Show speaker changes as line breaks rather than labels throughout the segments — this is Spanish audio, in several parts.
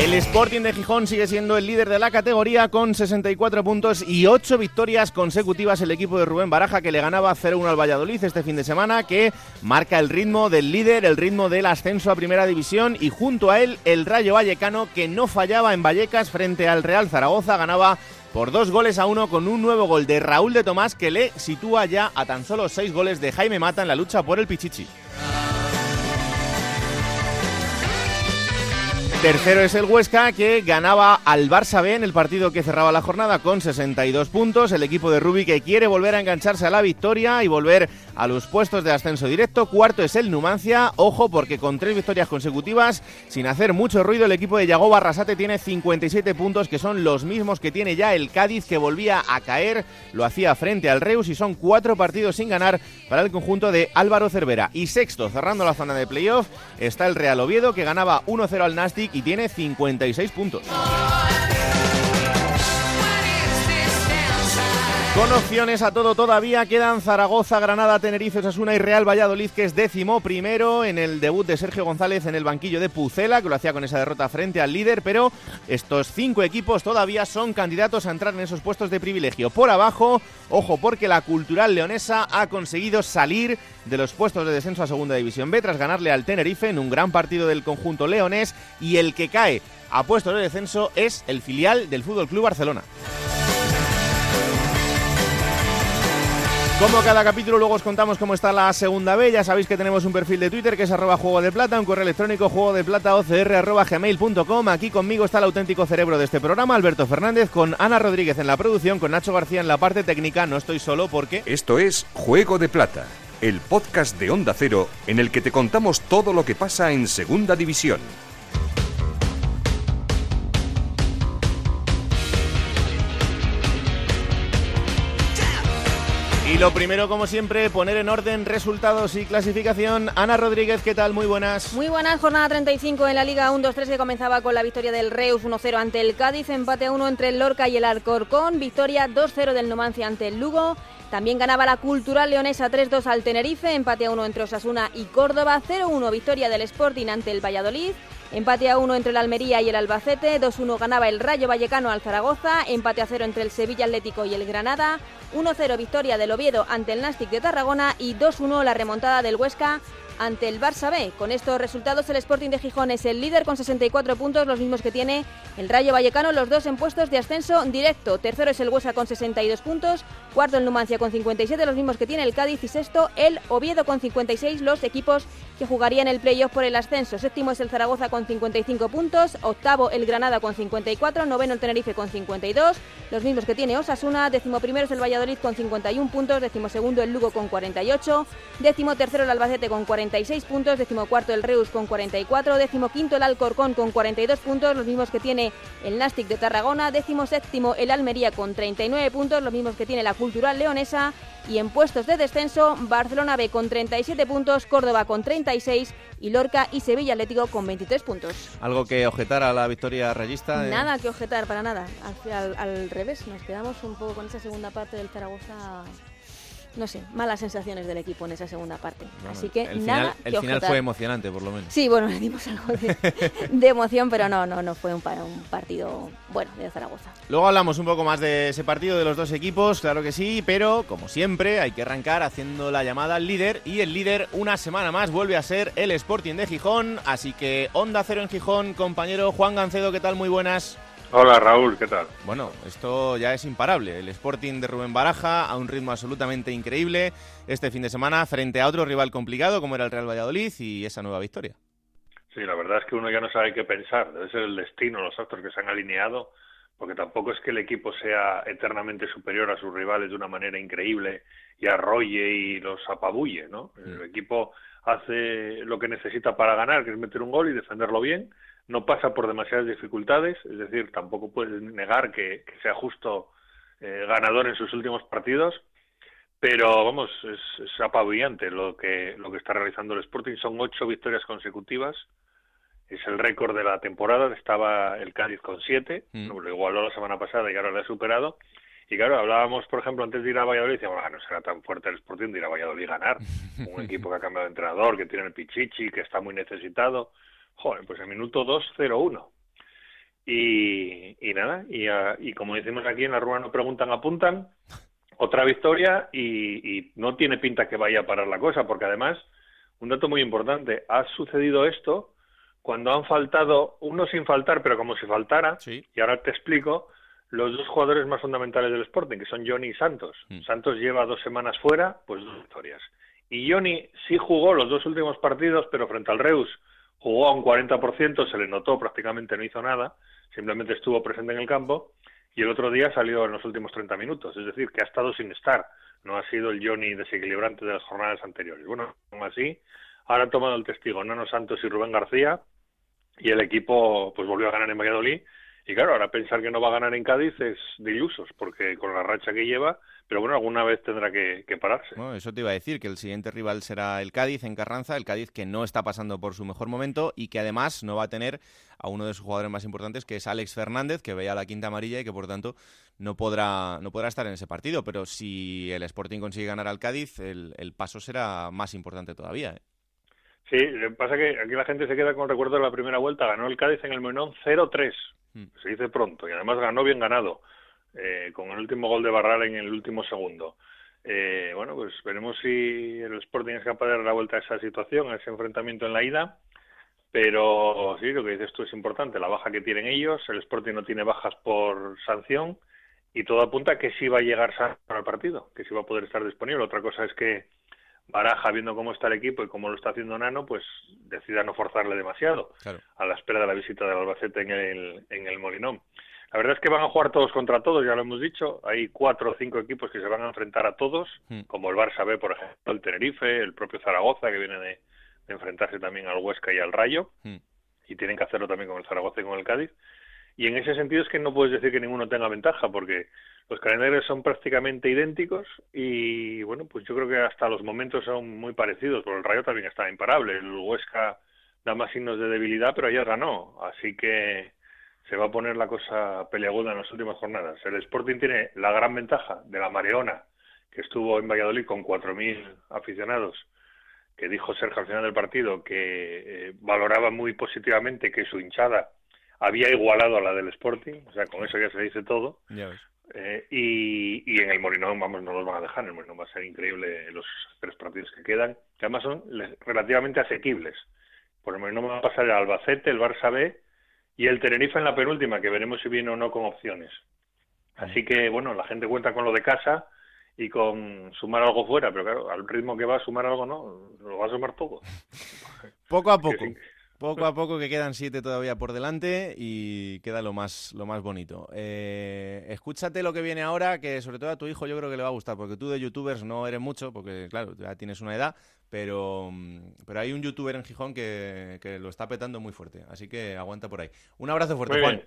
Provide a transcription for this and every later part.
El Sporting de Gijón sigue siendo el líder de la categoría con 64 puntos y 8 victorias consecutivas el equipo de Rubén Baraja que le ganaba 0-1 al Valladolid este fin de semana que marca el ritmo del líder, el ritmo del ascenso a Primera División y junto a él el Rayo Vallecano que no fallaba en Vallecas frente al Real Zaragoza ganaba por dos goles a uno con un nuevo gol de Raúl de Tomás que le sitúa ya a tan solo seis goles de Jaime Mata en la lucha por el Pichichi. Tercero es el Huesca que ganaba al Barça B en el partido que cerraba la jornada con 62 puntos. El equipo de Rubi que quiere volver a engancharse a la victoria y volver a los puestos de ascenso directo. Cuarto es el Numancia. Ojo porque con tres victorias consecutivas, sin hacer mucho ruido, el equipo de Yago Barrasate tiene 57 puntos que son los mismos que tiene ya el Cádiz que volvía a caer. Lo hacía frente al Reus y son cuatro partidos sin ganar para el conjunto de Álvaro Cervera. Y sexto, cerrando la zona de playoff, está el Real Oviedo que ganaba 1-0 al Nastic y tiene 56 puntos. Con opciones a todo todavía quedan Zaragoza, Granada, Tenerife, Osasuna y Real Valladolid, que es décimo primero en el debut de Sergio González en el banquillo de Pucela, que lo hacía con esa derrota frente al líder, pero estos cinco equipos todavía son candidatos a entrar en esos puestos de privilegio. Por abajo, ojo, porque la Cultural Leonesa ha conseguido salir de los puestos de descenso a Segunda División B tras ganarle al Tenerife en un gran partido del conjunto leonés y el que cae a puestos de descenso es el filial del Fútbol Club Barcelona. Como cada capítulo luego os contamos cómo está la segunda B, ya sabéis que tenemos un perfil de Twitter que es arroba juego de plata, un correo electrónico juego de plata arroba gmail.com. Aquí conmigo está el auténtico cerebro de este programa, Alberto Fernández, con Ana Rodríguez en la producción, con Nacho García en la parte técnica. No estoy solo porque...
Esto es Juego de Plata, el podcast de Onda Cero en el que te contamos todo lo que pasa en Segunda División.
Y lo primero, como siempre, poner en orden resultados y clasificación. Ana Rodríguez, ¿qué tal? Muy buenas.
Muy buenas, jornada 35 en la Liga 1-2-3 que comenzaba con la victoria del Reus 1-0 ante el Cádiz, empate a 1 entre el Lorca y el Alcorcón, victoria 2-0 del Numancia ante el Lugo. También ganaba la Cultural Leonesa 3-2 al Tenerife, empate a 1 entre Osasuna y Córdoba, 0-1 victoria del Sporting ante el Valladolid. Empate a 1 entre el Almería y el Albacete, 2-1 ganaba el Rayo Vallecano al Zaragoza, empate a 0 entre el Sevilla Atlético y el Granada, 1-0 victoria del Oviedo ante el Nastic de Tarragona y 2-1 la remontada del Huesca ante el Barça B. Con estos resultados el Sporting de Gijón es el líder con 64 puntos, los mismos que tiene el Rayo Vallecano, los dos en puestos de ascenso directo. Tercero es el Huesca con 62 puntos, cuarto el Numancia con 57, los mismos que tiene el Cádiz y sexto el Oviedo con 56, los equipos que jugarían el playoff por el ascenso. Séptimo es el Zaragoza con 55 puntos, octavo el Granada con 54, noveno el Tenerife con 52, los mismos que tiene Osasuna, décimo primero es el Valladolid con 51 puntos, décimo segundo el Lugo con 48, décimo tercero el Albacete con 46 puntos, décimo cuarto el Reus con 44, décimo quinto el Alcorcón con 42 puntos, los mismos que tiene el Nastic de Tarragona, décimo séptimo el Almería con 39 puntos, los mismos que tiene la Cultural Leonesa y en puestos de descenso Barcelona B con 37 puntos, Córdoba con 36 y Lorca y Sevilla Atlético con 23 puntos.
¿Algo que objetar a la victoria rayista?
Eh? Nada que objetar, para nada. Al, al, al, revés, nos quedamos un poco con esa segunda parte del Zaragoza. No sé, malas sensaciones del equipo en esa segunda parte. Así que
el
nada
final,
que
el final fue emocionante, por lo menos.
Sí, bueno, le dimos algo de, de emoción, pero no, no, no fue un, un partido bueno de Zaragoza.
Luego hablamos un poco más de ese partido de los dos equipos, claro que sí, pero como siempre hay que arrancar haciendo la llamada al líder y el líder una semana más vuelve a ser el Sporting de Gijón, así que Onda Cero en Gijón, compañero Juan Gancedo, ¿qué tal? Muy buenas.
Hola Raúl, ¿qué tal?
Bueno, esto ya es imparable. El Sporting de Rubén Baraja a un ritmo absolutamente increíble este fin de semana frente a otro rival complicado como era el Real Valladolid y esa nueva victoria.
Sí, la verdad es que uno ya no sabe qué pensar. Debe ser el destino, los astros que se han alineado, porque tampoco es que el equipo sea eternamente superior a sus rivales de una manera increíble y arrolle y los apabulle, ¿no? El equipo hace lo que necesita para ganar, que es meter un gol y defenderlo bien. No pasa por demasiadas dificultades, es decir, tampoco puedes negar que, sea justo eh, ganador en sus últimos partidos, pero vamos, es, es, apabullante lo que, lo que está realizando el Sporting, son ocho victorias consecutivas, es el récord de la temporada, estaba el Cádiz con siete, mm. lo igualó la semana pasada y ahora lo ha superado, y claro, hablábamos, por ejemplo, antes de ir a Valladolid, decíamos, ah, no será tan fuerte el Sporting de ir a Valladolid a ganar. Un equipo que ha cambiado de entrenador, que tiene el Pichichi, que está muy necesitado. Joder, pues el minuto 2-0-1. Y, y nada, y, y como decimos aquí en la rueda no preguntan, apuntan. Otra victoria y, y no tiene pinta que vaya a parar la cosa, porque además, un dato muy importante, ha sucedido esto cuando han faltado, uno sin faltar, pero como si faltara, y ahora te explico, los dos jugadores más fundamentales del Sporting, que son Johnny y Santos. Mm. Santos lleva dos semanas fuera, pues dos victorias. Y Johnny sí jugó los dos últimos partidos, pero frente al Reus jugó a un 40%, se le notó, prácticamente no hizo nada, simplemente estuvo presente en el campo, y el otro día salió en los últimos 30 minutos, es decir, que ha estado sin estar, no ha sido el Johnny desequilibrante de las jornadas anteriores. Bueno, aún así, ahora han tomado el testigo Nano Santos y Rubén García, y el equipo pues volvió a ganar en Valladolid, y claro, ahora pensar que no va a ganar en Cádiz es de ilusos, porque con la racha que lleva, pero bueno, alguna vez tendrá que, pararse.
Bueno, eso te iba a decir, que el siguiente rival será el Cádiz en Carranza, el Cádiz que no está pasando por su mejor momento y que además no va a tener a uno de sus jugadores más importantes, que es Alex Fernández, que veía la quinta amarilla y que por tanto no podrá, no podrá estar en ese partido. Pero si el Sporting consigue ganar al Cádiz, el, paso será más importante todavía. ¿eh?
Sí, pasa que aquí la gente se queda con recuerdo de la primera vuelta. Ganó el Cádiz en el Menón 0-3. Hmm. Se dice pronto. Y además ganó bien ganado. Eh, con el último gol de Barral en el último segundo. Eh, bueno, pues veremos si el Sporting es capaz de dar la vuelta a esa situación, a ese enfrentamiento en la ida. Pero sí, lo que dices tú es importante. La baja que tienen ellos. El Sporting no tiene bajas por sanción. Y todo apunta a que sí va a llegar para el partido, que sí va a poder estar disponible. Otra cosa es que Baraja, viendo cómo está el equipo y cómo lo está haciendo Nano, pues decida no forzarle demasiado a la espera de la visita del Albacete en el, en el Molinón. La verdad es que van a jugar todos contra todos, ya lo hemos dicho. Hay cuatro o cinco equipos que se van a enfrentar a todos, hmm. como el Barça B, por ejemplo, el Tenerife, el propio Zaragoza, que viene de, enfrentarse también al Huesca y al Rayo, hmm. y tienen que hacerlo también con el Zaragoza y con el Cádiz. Y en ese sentido es que no puedes decir que ninguno tenga ventaja, porque los calendarios son prácticamente idénticos y bueno, pues yo creo que hasta los momentos son muy parecidos, porque el Rayo también está imparable, el Huesca da más signos de debilidad, pero ayer ganó, así que se va a poner la cosa peleaguda en las últimas jornadas. El Sporting tiene la gran ventaja de la Mareona, que estuvo en Valladolid con 4.000 aficionados, que dijo Sergio al del partido que eh, valoraba muy positivamente que su hinchada había igualado a la del Sporting, o sea, con eso ya se dice todo. Eh, y, en el Morinón, vamos, no los van a dejar. En el Morinón va a ser increíble los tres partidos que quedan, que además son relativamente asequibles. Por el Morinón va a pasar el Albacete, el Barça B y el Tenerife en la penúltima, que veremos si viene o no con opciones. Así que, bueno, la gente cuenta con lo de casa y con sumar algo fuera, pero claro, al ritmo que va a sumar algo, no, lo va a sumar todo.
Poco a poco. Poco a poco que quedan siete todavía por delante y queda lo más, lo más bonito. Eh, escúchate lo que viene ahora, que sobre todo a tu hijo yo creo que le va a gustar, porque tú de youtubers no eres mucho, porque claro, ya tienes una edad, pero, pero hay un youtuber en Gijón que, que lo está petando muy fuerte, así que aguanta por ahí. Un abrazo fuerte, Juan.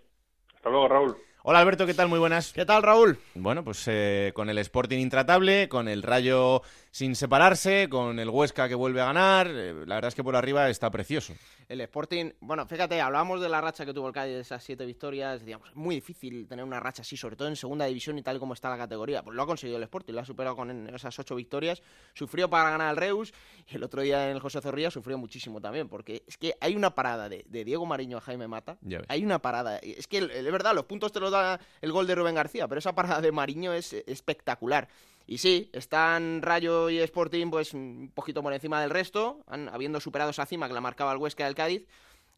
Hasta luego, Raúl.
Hola Alberto, ¿qué tal? Muy buenas.
¿Qué tal, Raúl?
Bueno, pues eh, con el Sporting intratable, con el Rayo sin separarse, con el Huesca que vuelve a ganar, eh, la verdad es que por arriba está precioso.
El Sporting, bueno, fíjate, hablábamos de la racha que tuvo el Cádiz de esas siete victorias, digamos, es muy difícil tener una racha así, sobre todo en segunda división y tal como está la categoría. Pues lo ha conseguido el Sporting, lo ha superado con esas ocho victorias, sufrió para ganar al Reus y el otro día en el José Zorrilla sufrió muchísimo también, porque es que hay una parada de, Diego Mariño a Jaime Mata, hay una parada, es que es verdad, los puntos te los el gol de Rubén García, pero esa parada de Mariño es espectacular. Y sí, están Rayo y Sporting pues un poquito por encima del resto, habiendo superado esa cima que la marcaba el Huesca del Cádiz.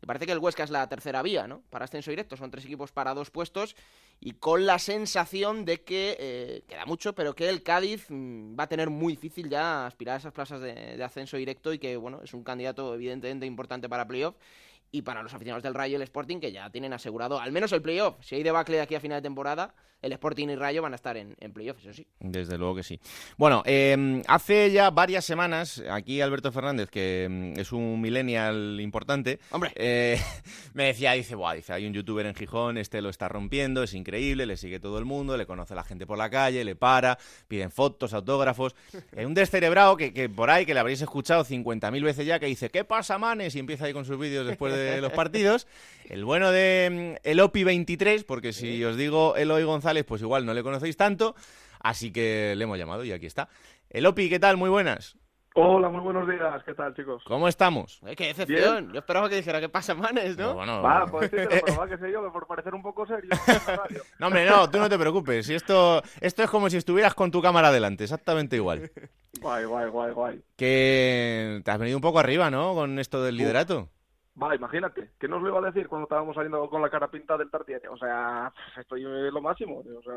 Me parece que el Huesca es la tercera vía, ¿no? Para ascenso directo, son tres equipos para dos puestos y con la sensación de que eh, queda mucho, pero que el Cádiz mm, va a tener muy difícil ya aspirar a esas plazas de, de, ascenso directo y que, bueno, es un candidato evidentemente importante para playoff y para los aficionados del Rayo y el Sporting que ya tienen asegurado al menos el playoff. Si hay debacle de aquí a final de temporada, el Sporting y Rayo van a estar en, en playoff, eso sí.
Desde luego que sí. Bueno, eh, hace ya varias semanas, aquí Alberto Fernández, que mm, es un millennial importante,
Hombre.
eh, me decía, dice, Buah, dice, hay un youtuber en Gijón, este lo está rompiendo, es increíble, le sigue todo el mundo, le conoce la gente por la calle, le para, piden fotos, autógrafos. Eh, un descerebrado que, que por ahí, que le habréis escuchado 50.000 veces ya, que dice, ¿qué pasa, manes? Y empieza ahí con sus vídeos después de los partidos. El bueno de mm, el OPI 23, porque si os digo Eloy González, pues igual no le conocéis tanto, así que le hemos llamado y aquí está. El OPI, ¿qué tal? Muy buenas.
Hola, muy buenos días. ¿Qué tal, chicos?
¿Cómo estamos?
Eh, ¡Qué decepción! Yo esperaba que dijera que pasa manes, ¿no?
bueno,
Va, pues sí, pero va que sé yo, que por parecer un poco serio.
No, hombre, no, tú no te preocupes. Si esto, esto es como si estuvieras con tu cámara delante, exactamente igual.
Guay, guay, guay, guay.
Que te has venido un poco arriba, ¿no? Con esto del liderato.
Va, imagínate, ¿qué nos lo iba a decir cuando estábamos saliendo con la cara pintada del Tartiere? O sea, estoy lo máximo. O sea,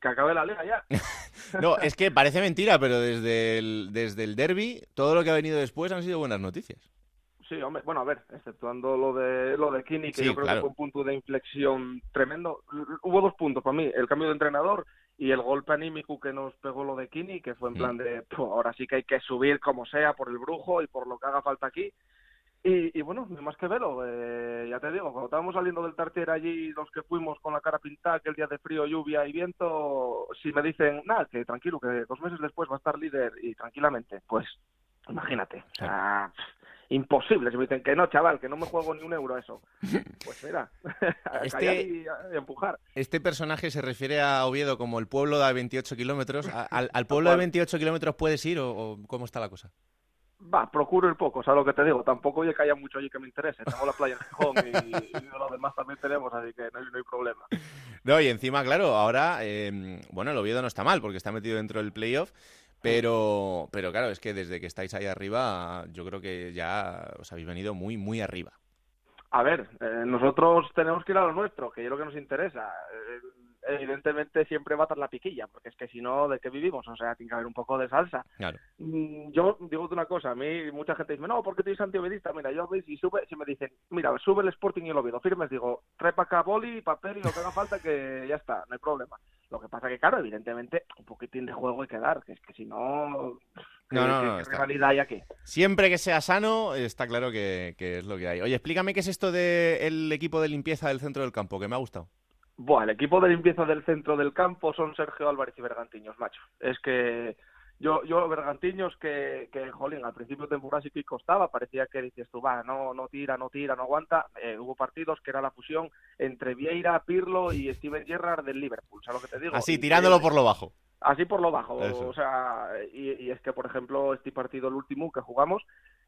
que acabe la liga ya.
No, es que parece mentira, pero desde el, desde el derby, todo lo que ha venido después han sido buenas noticias.
Sí, hombre, bueno, a ver, exceptuando lo de lo de Kini, que
Sí,
yo creo
claro.
que fue un punto de inflexión tremendo. Hubo dos puntos para mí, el cambio de entrenador y el golpe anímico que nos pegó lo de Kini, que fue en
Mm.
plan de, "Puh, ahora sí que hay que subir como sea por el brujo y por lo que haga falta aquí. Y, y bueno, más que velo, eh, ya te digo, cuando estábamos saliendo del Tartier allí, los que fuimos con la cara pintada, que el día de frío, lluvia y viento, si me dicen, nada, que tranquilo, que dos meses después va a estar líder y tranquilamente, pues imagínate, sea, imposible. Si me dicen que no, chaval, que no me juego ni un euro a eso, pues mira,
Este-
y, a- y a empujar.
Este personaje se refiere a Oviedo como el pueblo de 28 kilómetros. ¿A- ¿Al, al pueblo de
cual.
28 kilómetros puedes ir o, o cómo está la cosa?
Va, procuro ir poco, ¿sabes lo que te digo? Tampoco oye que haya mucho allí que me interese. Tengo la playa en Gijón y, y lo demás también tenemos, así que no hay, no hay problema.
No, y encima, claro, ahora, eh, bueno, el Oviedo no está mal porque está metido dentro del playoff, pero, pero claro, es que desde que estáis ahí arriba, yo creo que ya os habéis venido muy, muy arriba.
A ver, eh, nosotros tenemos que ir a lo nuestro, que es lo que nos interesa. Eh, evidentemente siempre va a estar la piquilla, porque es que si no, ¿de qué vivimos? O sea, tiene que haber un poco de salsa.
Claro.
Mm, Yo digo una cosa, a mí mucha gente dice, no, porque tú eres antiovedista. Mira, yo veis, si sube, si me dicen, mira, sube el Sporting y el Oviedo, firmes, digo, trae para acá boli, papel y lo que haga falta, que ya está, no hay problema. Lo que pasa que, claro, evidentemente, un poquitín de juego hay que dar, que es que si no, ¿qué,
No, no,
rivalidad hay aquí?
Siempre que sea sano, está claro que, que es lo que hay. Oye, explícame qué es esto del equipo de limpieza del centro del campo, que me ha gustado.
Buah, el equipo de limpieza del centro del campo son Sergio Álvarez y Bergantiños, macho. Es que yo, yo Bergantiños que, que, jolín, al principio de temporada sí que costaba, parecía que dices tú, va, no, no tira, no tira, no aguanta. Eh, hubo partidos que era la fusión entre Vieira, Pirlo y Steven Gerrard del Liverpool, ¿sabes lo que te digo?
Así, tirándolo por lo bajo.
Así por lo bajo,
Eso.
o sea, y, y es que, por ejemplo, este partido, el último que jugamos,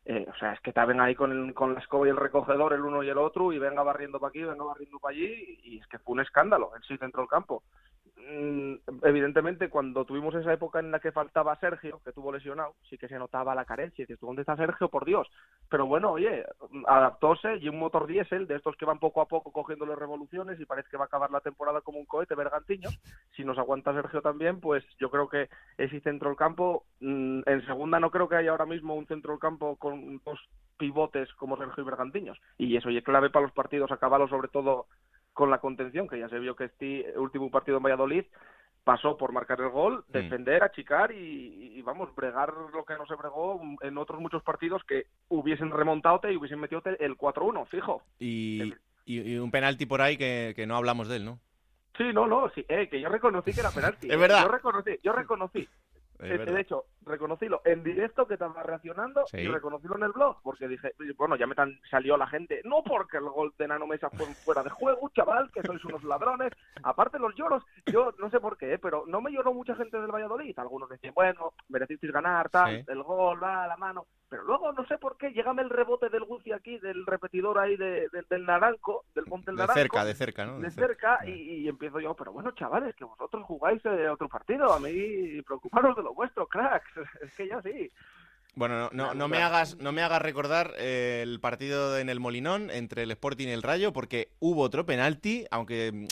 eh, o sea, es que estaban ahí con, el- con la escoba y el recogedor, el uno y el otro, y venga barriendo para aquí, venga barriendo para allí, y es que fue un escándalo en sí dentro del campo. Mm, Evidentemente, cuando tuvimos esa época en la que faltaba Sergio, que tuvo lesionado, sí que se notaba la carencia. Dices, ¿tú dónde está Sergio? Por Dios. Pero bueno, oye, adaptóse y un motor diésel de estos que van poco a poco cogiéndole revoluciones y parece que va a acabar la temporada como un cohete, Bergantiños. Si nos aguanta Sergio también, pues yo creo que ese centro del campo, mm, en segunda no creo que haya ahora mismo un centro del campo con dos pivotes como Sergio y Bergantiños. Y eso y es clave para los partidos, acabarlo sobre todo con la contención, que ya se vio que este último partido en Valladolid pasó por marcar el gol, defender, achicar y, y, vamos, bregar lo que no se bregó en otros muchos partidos que hubiesen remontado y hubiesen metido el 4-1, fijo.
Y, un penalti por ahí que, que no hablamos de él, ¿no?
Sí, no, no, sí, eh, que yo reconocí que era penalti.
Es verdad.
Yo reconocí, yo reconocí.
Es
Eh,
verdad.
de hecho, reconocílo en directo que estaba reaccionando
Sí.
y reconocílo en el blog, porque dije, bueno, ya me tan salió la gente, no porque el gol de Nano Mesa fue fuera de juego, chaval, que sois unos ladrones. Aparte los lloros, yo no sé por qué, eh, pero no me lloró mucha gente del Valladolid. Algunos decían, bueno, merecisteis ganar, tal,
Sí.
el gol, va, la mano. Pero luego, no sé por qué, llegame el rebote del Gucci aquí, del repetidor ahí de- de- del Naranco, del Ponte del
De
Naranco
cerca, de cerca, ¿no?
de cerca y, y empiezo yo, pero bueno, chavales, que vosotros jugáis eh, otro partido, a mí preocuparos de lo vuestro, cracks, es que yo sí.
Bueno, no, no, me hagas, no me hagas recordar el partido en el Molinón entre el Sporting y el Rayo, porque hubo otro penalti, aunque mm,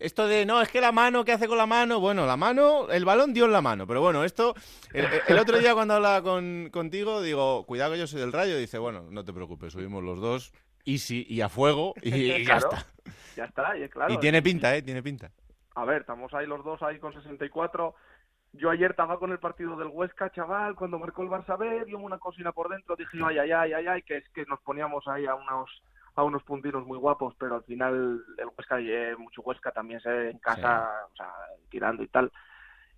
esto de no, es que la mano, ¿qué hace con la mano? Bueno, la mano, el balón dio en la mano, pero bueno, esto, el, el otro día cuando hablaba con, contigo, digo, cuidado que yo soy del Rayo, dice, bueno, no te preocupes, subimos los dos, easy y a fuego y, ya está.
Ya está, y claro.
Y tiene pinta, ¿eh? Tiene pinta.
A ver, estamos ahí los dos ahí con 64. Yo ayer estaba con el partido del Huesca, chaval, cuando marcó el Barça B, dio una cocina por dentro, dije, ay, ay, ay, ay, ay, que es que nos poníamos ahí a unos a unos puntinos muy guapos, pero al final el Huesca, eh, mucho Huesca también se en casa, o sea, tirando y tal.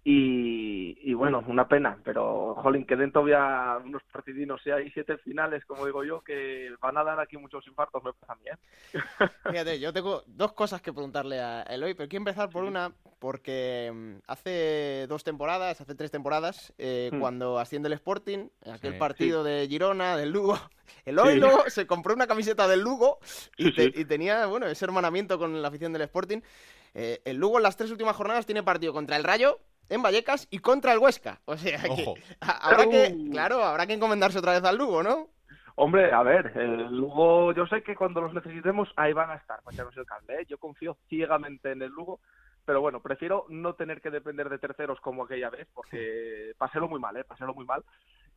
Y, bueno, una pena, pero jolín, que dentro había unos partidinos y hay siete finales, como digo yo, que van a dar aquí muchos infartos, me pasa a mí, ¿eh?
Fíjate, yo tengo dos cosas que preguntarle a Eloy, pero quiero empezar por una, porque mm, hace dos temporadas, hace tres temporadas, eh, hmm. cuando asciende el Sporting, aquel partido de Girona, del Lugo, Eloy luego se compró una camiseta del Lugo y, tenía, bueno, ese hermanamiento con la afición del Sporting. Eh, el Lugo en las tres últimas jornadas tiene partido contra el Rayo, en Vallecas y contra el Huesca. O sea, que, habrá que, claro, habrá que encomendarse otra vez al Lugo, ¿no?
Hombre, a ver, el Lugo, yo sé que cuando los necesitemos ahí van a estar, pues el cable. ¿eh? Yo confío ciegamente en el Lugo pero bueno, prefiero no tener que depender de terceros como aquella vez, porque paselo muy mal, ¿eh? Paselo muy mal.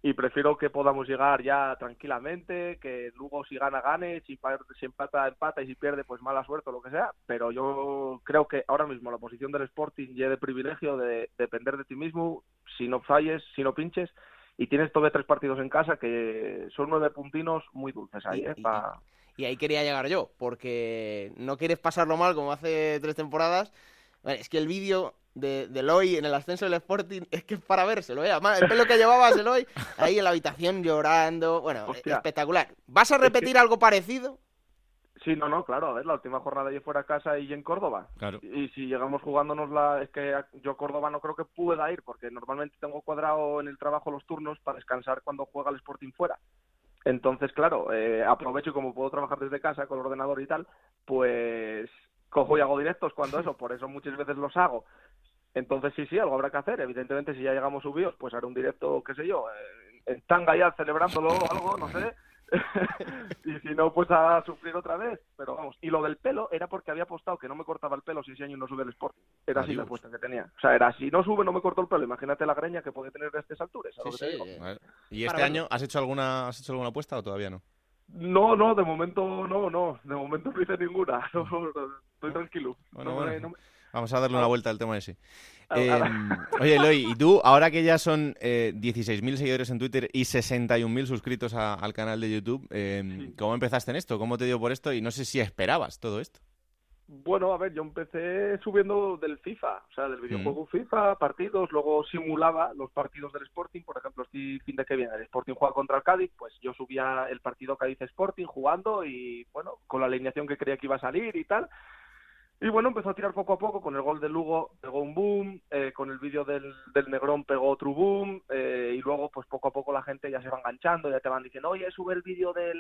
Y prefiero que podamos llegar ya tranquilamente, que luego si gana, gane, si, si empata, empata y si pierde, pues mala suerte o lo que sea. Pero yo creo que ahora mismo la posición del Sporting ya de privilegio de depender de ti mismo, si no falles, si no pinches, y tienes todavía tres partidos en casa que son nueve puntinos muy dulces ahí, ¿eh?
Y ahí quería llegar yo, porque no quieres pasarlo mal como hace tres temporadas es que el vídeo de, de Eloy en el ascenso del Sporting es que es para vérselo, ¿eh? el pelo que llevabas Eloy ahí en la habitación llorando, bueno, espectacular. ¿Vas a repetir algo parecido?
Sí, no, no, claro, a ver, la última jornada yo fuera a casa y en Córdoba. Claro. Y si llegamos jugándonos la... Es que yo Córdoba no creo que pueda ir, porque normalmente tengo cuadrado en el trabajo los turnos para descansar cuando juega el Sporting fuera. Entonces, claro, eh, aprovecho y como puedo trabajar desde casa con el ordenador y tal, pues cojo y hago directos cuando eso, por eso muchas veces los hago. Entonces sí, sí, algo habrá que hacer. Evidentemente, si ya llegamos subidos, pues haré un directo, qué sé yo, en tanga ya celebrándolo algo, no sé. y si no, pues a sufrir otra vez. Pero vamos, y lo del pelo era porque había apostado que no me cortaba el pelo si ese año no sube el Sporting. Era así la apuesta que tenía. O sea, era si no sube, no me corto el pelo. Imagínate la greña que puede tener de estas alturas.
¿Y este año has hecho alguna has hecho alguna apuesta o todavía no?
No, no, de momento no, no. De momento no hice ninguna. estoy tranquilo.
Vamos a darle una vuelta al tema ese. Eh, oye, Eloy, ¿y tú, ahora que ya son eh, 16.000 seguidores en Twitter y 61.000 suscritos al canal de YouTube, eh, ¿cómo empezaste en esto? ¿Cómo te dio por esto? Y no sé si esperabas todo esto.
Bueno, a ver, yo empecé subiendo del FIFA, o sea, del videojuego FIFA, partidos, luego simulaba los partidos del Sporting, por ejemplo, este fin de que viene el Sporting juega contra el Cádiz, pues yo subía el partido Cádiz Sporting jugando y, bueno, con la alineación que creía que iba a salir y tal, y bueno, empezó a tirar poco a poco, con el gol de Lugo pegó un boom, eh, con el vídeo del, del Negrón pegó otro boom, eh, y luego pues poco a poco la gente ya se va enganchando, ya te van diciendo, oye, sube el vídeo del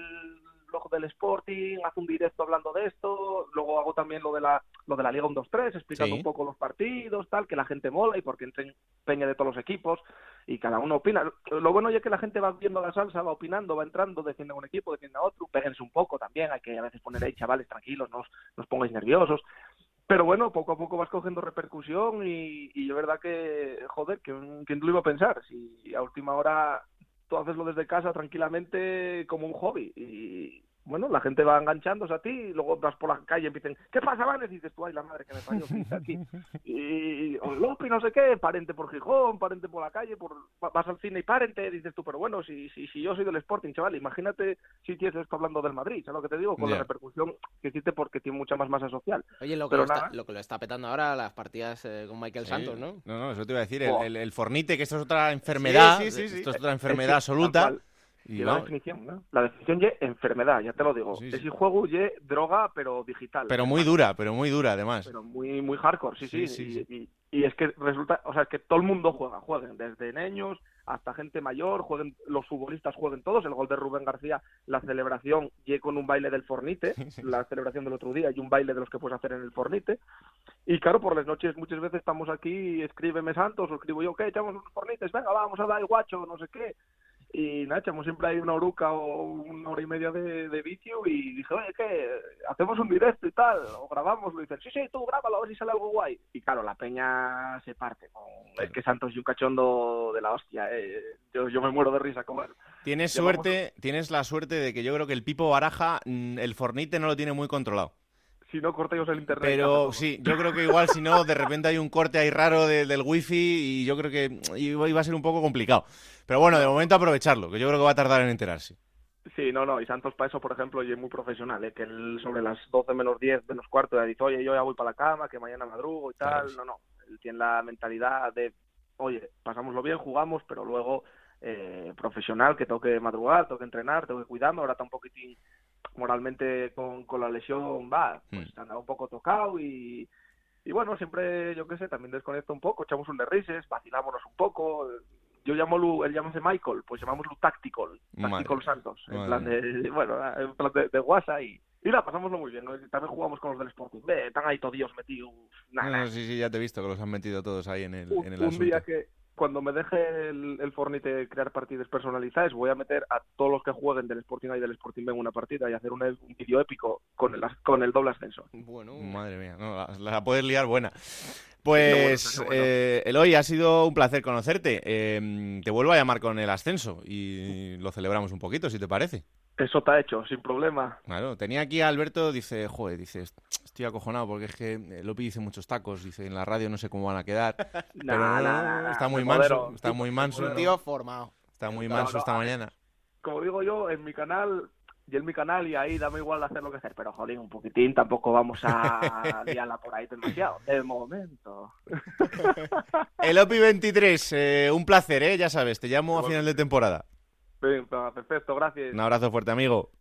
blog del Sporting, haz un directo hablando de esto, luego hago también lo de la, lo de la Liga 1-2-3, explicando un poco los partidos, tal, que la gente mola y porque entren peña de todos los equipos y cada uno opina. Lo bueno es que la gente va viendo la salsa, va opinando, va entrando, defiende a un equipo, defiende a otro, péguense un poco también, hay que a veces poner ahí, chavales, tranquilos, no os pongáis nerviosos. Pero bueno, poco a poco vas cogiendo repercusión y, y es verdad que, joder, ¿quién, ¿quién lo iba a pensar? Si a última hora tú haces lo desde casa tranquilamente como un hobby y, bueno, la gente va enganchándose a ti y luego vas por la calle y empiezan, ¿qué pasa, Vanes? Y dices tú, ay, la madre que me falló, aquí. Y, Lopi, no sé qué, parente por Gijón, parente por la calle, por vas al cine y parente, dices tú, pero bueno, si, si, si yo soy del Sporting, chaval, imagínate si tienes esto hablando del Madrid, ¿sabes lo que te digo? Con la repercusión que hiciste porque tiene mucha más masa social.
Oye, lo que, lo, está, lo que lo está petando ahora las partidas eh, con Michael Santos, ¿no?
No, no, eso te iba a decir, el, el, fornite, que esto es otra enfermedad, esto es otra enfermedad absoluta
y la definición, ¿no? La definición es enfermedad, ya te lo digo. Es juego y droga, pero digital.
Pero muy dura, pero muy dura además.
Pero muy muy hardcore, sí, sí. y, y, es que resulta, o sea, es que todo el mundo juega, jueguen, desde niños hasta gente mayor, jueguen, los futbolistas jueguen todos. El gol de Rubén García, la celebración, y con un baile del Fornite, la celebración del otro día, y un baile de los que puedes hacer en el Fornite. Y claro, por las noches muchas veces estamos aquí, escríbeme Santos, o escribo yo, ¿qué? Echamos unos Fornites, venga, vamos a dar el guacho, no sé qué y nada, echamos siempre ahí una oruca o una hora y media de, de vicio y dije, oye, ¿qué? Hacemos un directo y tal, o grabamos, lo dicen, sí, sí, tú grábalo, a ver si sale algo guay. Y claro, la peña se parte. Es que Santos y un cachondo de la hostia, eh. yo, yo me muero de risa con él.
Tienes suerte, tienes la suerte de que yo creo que el Pipo Baraja, mm, el Fornite no lo tiene muy controlado.
Si no, cortéis el internet.
Pero sí, yo creo que igual si no, de repente hay un corte ahí raro del wifi y yo creo que iba a ser un poco complicado. Pero bueno, de momento aprovecharlo, que yo creo que va a tardar en enterarse.
Sí, no, no, y Santos para eso, por ejemplo, y es muy profesional, ¿eh? que él sobre las 12 menos 10, menos cuarto, ya dice, oye, yo ya voy para la cama, que mañana madrugo y tal. No, no, él tiene la mentalidad de, oye, pasámoslo bien, jugamos, pero luego eh, profesional, que tengo que madrugar, tengo que entrenar, tengo que cuidarme, ahora está un poquitín moralmente con, con la lesión, va, pues mm. andaba un poco tocado y, y bueno, siempre, yo qué sé, también desconecto un poco, echamos un de rises, vacilámonos un poco. Yo llamo Lu, él llama Michael, pues llamámoslo Tactical, Tactical Santos, en plan de, bueno, en plan de, de WhatsApp y, y la pasamos muy bien. También jugamos con los del Sporting. Ve, están ahí todos metidos.
Nah, sí, sí, ya te he visto que los han metido todos ahí en el,
un,
en el
un día que cuando me deje el, el Fornite crear partidas personalizadas, voy a meter a todos los que jueguen del Sporting A y del Sporting B en una partida y hacer un, un vídeo épico con el, con el doble ascenso.
Bueno, madre mía, no, la, la, puedes liar buena. Pues, bueno, bueno. Eh, Eloy, ha sido un placer conocerte. Eh, te vuelvo a llamar con el ascenso y lo celebramos un poquito, si te parece.
Eso está hecho, sin problema.
Claro, tenía aquí a Alberto, dice, joder, dice, estoy acojonado porque es que Lopi dice muchos tacos, dice, en la radio no sé cómo van a quedar.
nah, pero nah, nah,
está muy manso, está muy manso.
Un tío formado.
Está muy manso esta mañana.
Como digo yo, en mi canal, y en mi canal, y ahí dame igual hacer lo que hacer, pero joder, un poquitín, tampoco vamos a liarla por ahí demasiado, de momento.
El OPI 23, eh, un placer, ¿eh? Ya sabes, te llamo a final de temporada.
Perfecto, gracias.
Un abrazo fuerte, amigo.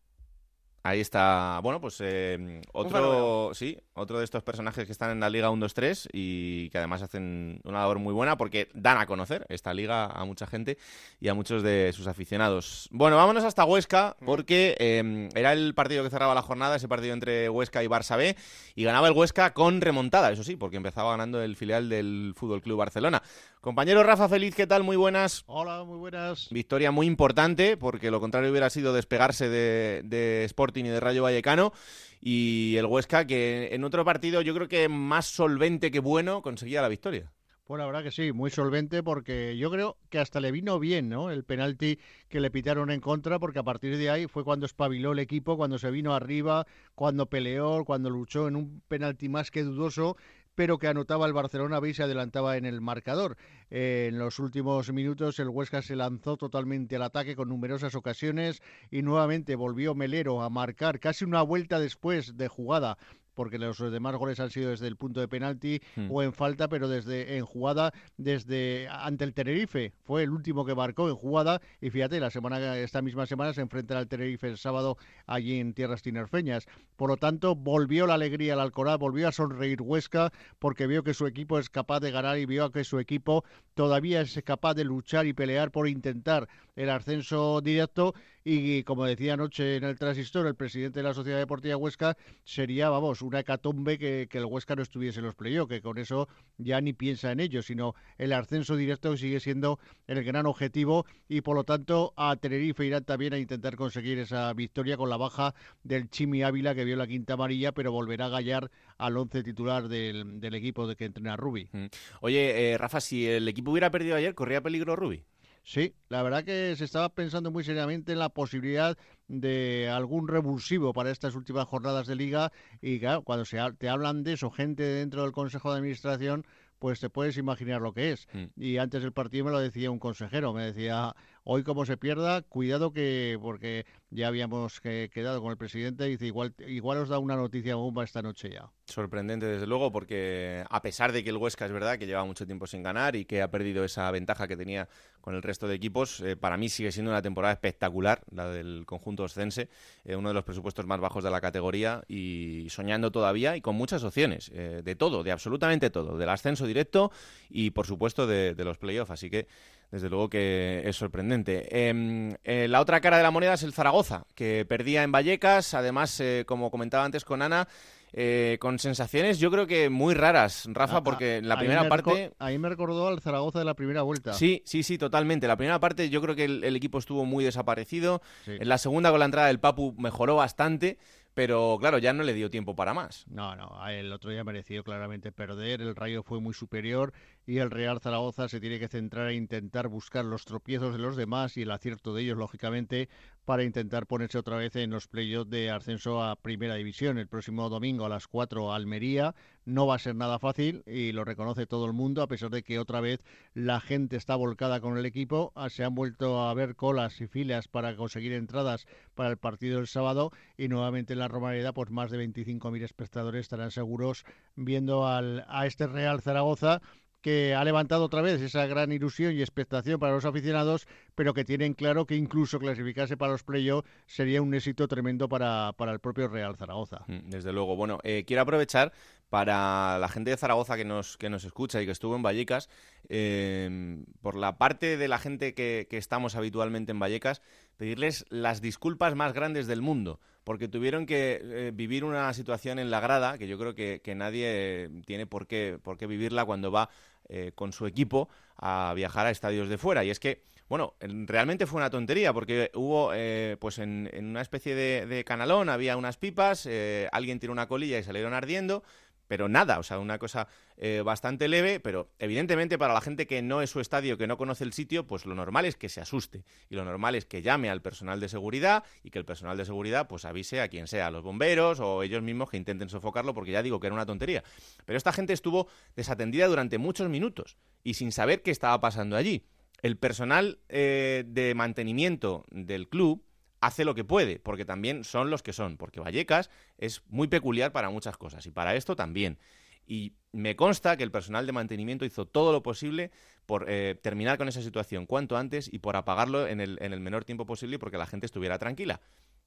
Ahí está, bueno, pues eh, otro, sí, otro de estos personajes que están en la Liga 1-2-3 y que además hacen una labor muy buena porque dan a conocer esta liga a mucha gente y a muchos de sus aficionados. Bueno, vámonos hasta Huesca porque eh, era el partido que cerraba la jornada, ese partido entre Huesca y Barça B y ganaba el Huesca con remontada, eso sí, porque empezaba ganando el filial del Fútbol Club Barcelona. Compañero Rafa Feliz, ¿qué tal? Muy buenas.
Hola, muy buenas.
Victoria muy importante porque lo contrario hubiera sido despegarse de, de Sporting y de Rayo Vallecano y el Huesca que en otro partido yo creo que más solvente que bueno conseguía la victoria.
Pues la verdad que sí, muy solvente porque yo creo que hasta le vino bien, ¿no? El penalti que le pitaron en contra porque a partir de ahí fue cuando espabiló el equipo, cuando se vino arriba, cuando peleó, cuando luchó en un penalti más que dudoso pero que anotaba el Barcelona B y se adelantaba en el marcador. Eh, en los últimos minutos el Huesca se lanzó totalmente al ataque con numerosas ocasiones y nuevamente volvió Melero a marcar casi una vuelta después de jugada porque los demás goles han sido desde el punto de penalti mm. o en falta, pero desde en jugada desde ante el Tenerife. Fue el último que marcó en jugada y fíjate, la semana esta misma semana se enfrentará al Tenerife el sábado allí en tierras tinerfeñas. Por lo tanto, volvió la alegría al Alcoraz, volvió a sonreír Huesca porque vio que su equipo es capaz de ganar y vio que su equipo todavía es capaz de luchar y pelear por intentar el ascenso directo y como decía anoche en el transistor el presidente de la Sociedad Deportiva Huesca sería, vamos, una hecatombe que, que el Huesca no estuviese en los playoffs, que con eso ya ni piensa en ello, sino el ascenso directo sigue siendo el gran objetivo y por lo tanto a Tenerife irán también a intentar conseguir esa victoria con la baja del Chimi Ávila que vio la quinta amarilla, pero volverá a gallar al once titular del, del equipo de que entrena Rubi.
Mm. Oye, eh, Rafa, si el equipo hubiera perdido ayer, ¿corría peligro Rubi?
Sí, la verdad que se estaba pensando muy seriamente en la posibilidad de algún revulsivo para estas últimas jornadas de liga y claro, cuando se te hablan de eso, gente dentro del Consejo de Administración, pues te puedes imaginar lo que es. Mm. Y antes del partido me lo decía un consejero, me decía, hoy como se pierda, cuidado que, porque ya habíamos quedado con el presidente, dice, igual, igual os da una noticia bomba esta noche ya.
Sorprendente, desde luego, porque a pesar de que el Huesca es verdad que lleva mucho tiempo sin ganar y que ha perdido esa ventaja que tenía con el resto de equipos, eh, para mí sigue siendo una temporada espectacular, la del conjunto oscense, eh, uno de los presupuestos más bajos de la categoría y soñando todavía y con muchas opciones, eh, de todo, de absolutamente todo, del ascenso directo y por supuesto de, de los playoffs. Así que desde luego que es sorprendente. Em, eh, la otra cara de la moneda es el Zaragoza, que perdía en Vallecas, además, eh, como comentaba antes con Ana, eh, con sensaciones yo creo que muy raras, Rafa,
Ah,
porque en la primera
me
parte...
Ahí me recordó al Zaragoza de la primera vuelta.
Sí, sí, sí, totalmente. La primera parte yo creo que el, el equipo estuvo muy desaparecido.
Sí.
En la segunda con la entrada del Papu mejoró bastante, pero claro, ya no le dio tiempo para más.
No, no, el otro día mereció claramente perder, el Rayo fue muy superior y el Real Zaragoza se tiene que centrar en intentar buscar los tropiezos de los demás y el acierto de ellos, lógicamente, para intentar ponerse otra vez en los playoffs de ascenso a Primera División. El próximo domingo a las 4 Almería no va a ser nada fácil y lo reconoce todo el mundo, a pesar de que otra vez la gente está volcada con el equipo. Ah, Se han vuelto a ver colas y filas para conseguir entradas para el partido del sábado y nuevamente en la Romareda pues más de 25.000 espectadores estarán seguros viendo al, a este Real Zaragoza que ha levantado otra vez esa gran ilusión y expectación para los aficionados, pero que tienen claro que incluso clasificarse para los playoffs sería un éxito tremendo para, para el propio Real Zaragoza.
Mm, Desde luego. Bueno, eh, quiero aprovechar para la gente de Zaragoza que nos, que nos escucha y que estuvo en Vallecas, eh, por la parte de la gente que, que estamos habitualmente en Vallecas, pedirles las disculpas más grandes del mundo, porque tuvieron que eh, vivir una situación en la grada que yo creo que, que nadie tiene por qué, por qué vivirla cuando va eh, con su equipo a viajar a estadios de fuera. Y es que, bueno, en- realmente fue una tontería, porque hubo, eh, pues en, en una especie de, de canalón, había unas pipas, eh, alguien tiró una colilla y salieron ardiendo, pero nada, o sea, una cosa eh, bastante leve, pero evidentemente para la gente que no es su estadio, que no conoce el sitio, pues lo normal es que se asuste y lo normal es que llame al personal de seguridad y que el personal de seguridad pues avise a quien sea, a los bomberos o ellos mismos que intenten sofocarlo, porque ya digo que era una tontería. Pero esta gente estuvo desatendida durante muchos minutos y sin saber qué estaba pasando allí. El personal eh, de mantenimiento del club hace lo que puede, porque también son los que son, porque Vallecas es muy peculiar para muchas cosas y para esto también. Y me consta que el personal de mantenimiento hizo todo lo posible por eh, terminar con esa situación cuanto antes y por apagarlo en el, en el menor tiempo posible porque la gente estuviera tranquila.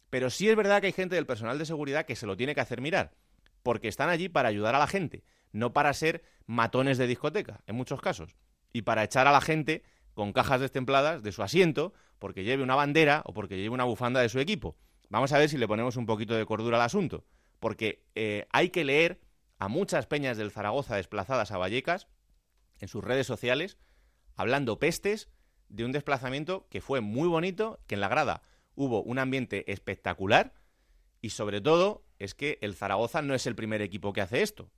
Pero sí es verdad que hay gente del personal de seguridad que se lo tiene que hacer mirar, porque están allí para ayudar a la gente, no para ser matones de discoteca, en muchos casos, y para echar a la gente con cajas destempladas de su asiento porque lleve una bandera o porque lleve una bufanda de su equipo. Vamos a ver si le ponemos un poquito de cordura al asunto, porque eh, hay que leer a muchas peñas del Zaragoza desplazadas a Vallecas en sus redes sociales hablando pestes de un desplazamiento que fue muy bonito, que en la grada hubo un ambiente espectacular y sobre todo es que el Zaragoza no es el primer equipo que hace esto,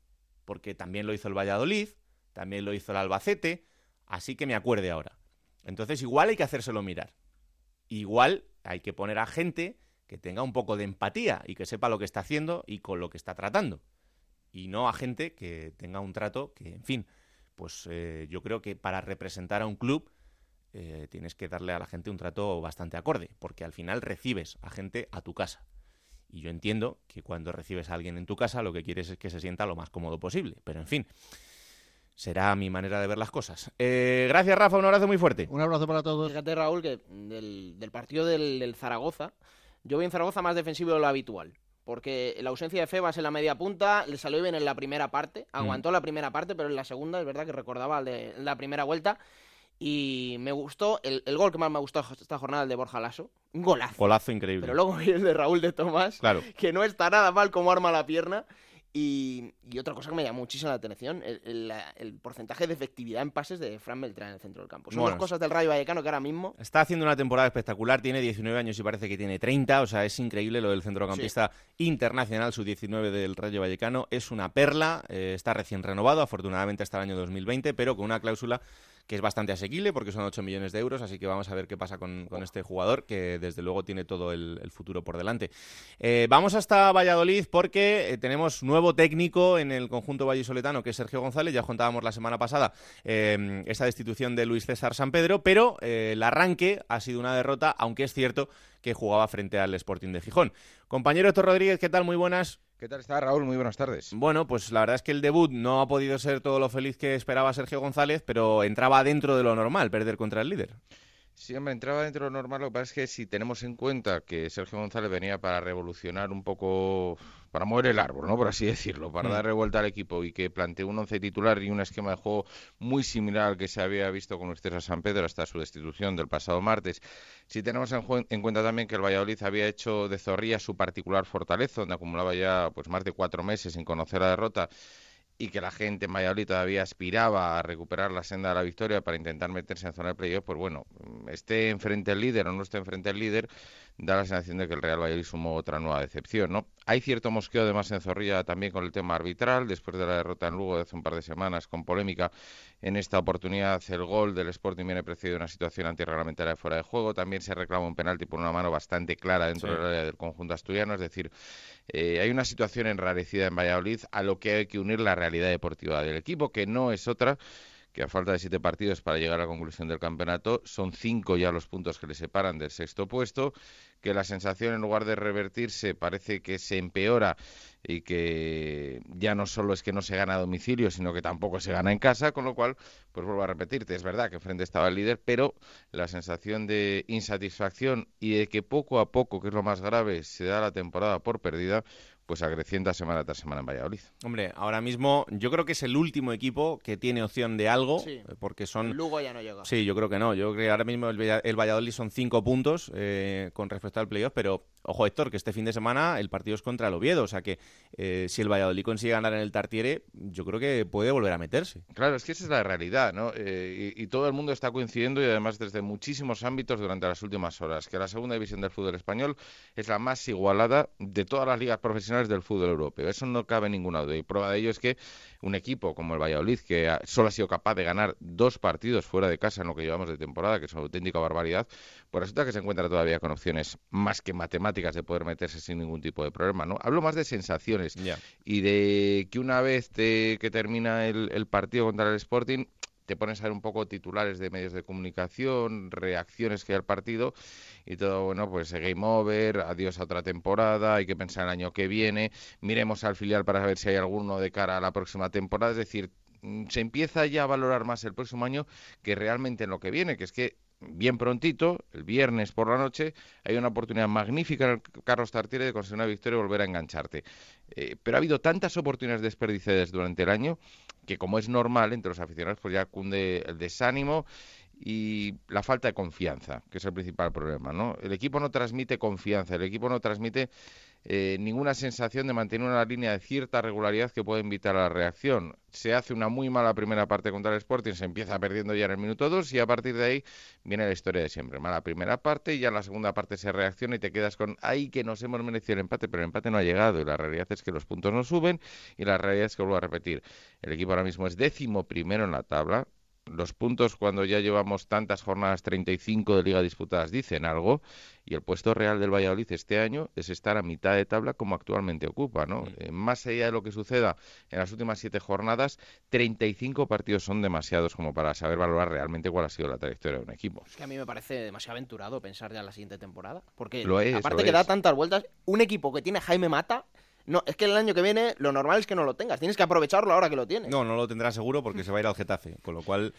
porque también lo hizo el Valladolid, también lo hizo el Albacete, así que me acuerde ahora. Entonces igual hay que hacérselo mirar. Igual hay que poner a gente que tenga un poco de empatía y que sepa lo que está haciendo y con lo que está tratando. Y no a gente que tenga un trato que, en fin, pues eh, yo creo que para representar a un club eh, tienes que darle a la gente un trato bastante acorde, porque al final recibes a gente a tu casa. Y yo entiendo que cuando recibes a alguien en tu casa lo que quieres es que se sienta lo más cómodo posible. Pero en fin, será mi manera de ver las cosas. Eh, gracias, Rafa, un abrazo muy fuerte.
Un abrazo para todos.
Fíjate, Raúl, que del, del partido del, del Zaragoza, yo vi en Zaragoza más defensivo de lo habitual. Porque la ausencia de Febas en la media punta le salió bien en la primera parte, aguantó la primera parte, pero en la segunda es verdad que recordaba de la primera vuelta. Y me gustó, el, el gol que más me gustó esta jornada, el de Borja Lasso. Un golazo.
Golazo increíble.
Pero luego vi el de Raúl de Tomás,
Claro.
que no está nada mal como arma la pierna. Y, y otra cosa que me llamó muchísimo la atención, el, el- la- el porcentaje de efectividad en pases de Fran Beltrán en el centro del campo. Son
Bueno,
dos cosas del Rayo Vallecano que ahora mismo...
Está haciendo una temporada espectacular, tiene 19 años y parece que tiene 30, o sea, es increíble lo del centrocampista internacional, su 19 del Rayo Vallecano, es una perla, eh, está recién renovado, afortunadamente hasta el año 2020, pero con una cláusula que es bastante asequible porque son 8 millones de euros, así que vamos a ver qué pasa con, este jugador que desde luego tiene todo el, futuro por delante. Eh, vamos hasta Valladolid porque eh, tenemos nuevo técnico en el conjunto vallisoletano que es Sergio González, ya contábamos la semana pasada eh, esa destitución de Luis César San Pedro, pero eh, el arranque ha sido una derrota, aunque es cierto que jugaba frente al Sporting de Gijón. Compañero Héctor Rodríguez, ¿qué tal? Muy buenas.
¿Qué tal está Raúl? Muy buenas tardes.
Bueno, pues la verdad es que el debut no ha podido ser todo lo feliz que esperaba Sergio González, pero entraba dentro de lo normal perder contra el líder.
Sí, hombre, entraba dentro de lo normal. Lo que pasa es que si tenemos en cuenta que Sergio González venía para revolucionar un poco para mover el árbol, ¿no? Por así decirlo, para
Mm.
darle vuelta al equipo y que plantee un once titular y un esquema de juego muy similar al que se había visto con César San Pedro hasta su destitución del pasado martes. Si tenemos en, en cuenta también que el Valladolid había hecho de Zorrilla su particular fortaleza, donde acumulaba ya pues más de cuatro meses sin conocer la derrota y que la gente en Valladolid todavía aspiraba a recuperar la senda de la victoria para intentar meterse en zona de playoff, pues bueno, mm, esté enfrente el líder o no esté enfrente el líder, da la sensación de que el Real Valladolid sumó otra nueva decepción, ¿no? Hay cierto mosqueo además en Zorrilla también con el tema arbitral, después de la derrota en Lugo de hace un par de semanas con polémica, en esta oportunidad el gol del Sporting viene precedido de una situación antirreglamentaria de fuera de juego, también se reclama un penalti por una mano bastante clara dentro
Sí.
del área del conjunto asturiano, es decir, eh, hay una situación enrarecida en Valladolid a lo que hay que unir la realidad deportiva del equipo, que no es otra que a falta de siete partidos para llegar a la conclusión del campeonato, son cinco ya los puntos que le separan del sexto puesto, que la sensación en lugar de revertirse parece que se empeora y que ya no solo es que no se gana a domicilio, sino que tampoco se gana en casa, con lo cual, pues vuelvo a repetirte, es verdad que enfrente estaba el líder, pero la sensación de insatisfacción y de que poco a poco, que es lo más grave, se da la temporada por perdida, pues acrecienta semana tras semana en Valladolid.
Hombre, ahora mismo yo creo que es el último equipo que tiene opción de algo,
Sí.
eh, porque son...
Lugo ya no llega.
Sí, yo creo que no. Yo creo que ahora mismo el, el Valladolid son cinco puntos eh, con respecto al playoff, pero ojo Héctor, que este fin de semana el partido es contra el Oviedo, o sea que eh, si el Valladolid consigue ganar en el Tartiere, yo creo que puede volver a meterse.
Claro, es que esa es la realidad, ¿no? Eh, y, y todo el mundo está coincidiendo y además desde muchísimos ámbitos durante las últimas horas, que la segunda división del fútbol español es la más igualada de todas las ligas profesionales del fútbol europeo. Eso no cabe ninguna duda. Y prueba de ello es que un equipo como el Valladolid, que solo ha sido capaz de ganar dos partidos fuera de casa en lo que llevamos de temporada, que es una auténtica barbaridad, pues resulta que se encuentra todavía con opciones más que matemáticas de poder meterse sin ningún tipo de problema, ¿no? Hablo más de sensaciones y de que una vez te- que termina el, el partido contra el Sporting te pones a ver un poco titulares de medios de comunicación, reacciones que hay al partido y todo, bueno, pues eh, game over, adiós a otra temporada, hay que pensar el año que viene, miremos al filial para ver si hay alguno de cara a la próxima temporada, es decir, mm, se empieza ya a valorar más el próximo año que realmente en lo que viene, que es que bien prontito, el viernes por la noche, hay una oportunidad magnífica en el Carlos Tartiere de conseguir una victoria y volver a engancharte. Eh, pero ha habido tantas oportunidades desperdiciadas durante el año que, como es normal entre los aficionados, pues ya cunde el desánimo y la falta de confianza, que es el principal problema, ¿no? El equipo no transmite confianza, el equipo no transmite eh, ninguna sensación de mantener una línea de cierta regularidad que pueda invitar a la reacción. Se hace una muy mala primera parte contra el Sporting, se empieza perdiendo ya en el minuto 2 y a partir de ahí viene la historia de siempre. Mala primera parte y ya en la segunda parte se reacciona y te quedas con ahí que nos hemos merecido el empate, pero el empate no ha llegado y la realidad es que los puntos no suben y la realidad es que vuelvo a repetir, el equipo ahora mismo es décimo primero en la tabla, los puntos cuando ya llevamos tantas jornadas 35 de liga disputadas dicen algo y el puesto real del Valladolid este año es estar a mitad de tabla como actualmente ocupa, ¿no? Eh, más allá de lo que suceda en las últimas siete jornadas, 35 partidos son demasiados como para saber valorar realmente cuál ha sido la trayectoria de un equipo.
Es que a mí me parece demasiado aventurado pensar ya en la siguiente temporada. Porque
Lo es,
aparte
lo
que da tantas vueltas, un equipo que tiene a Jaime Mata, no, es que el año que viene lo normal es que no lo tengas. Tienes que aprovecharlo ahora que lo tienes.
No, no lo tendrá seguro porque se va a ir al Getafe, con lo cual...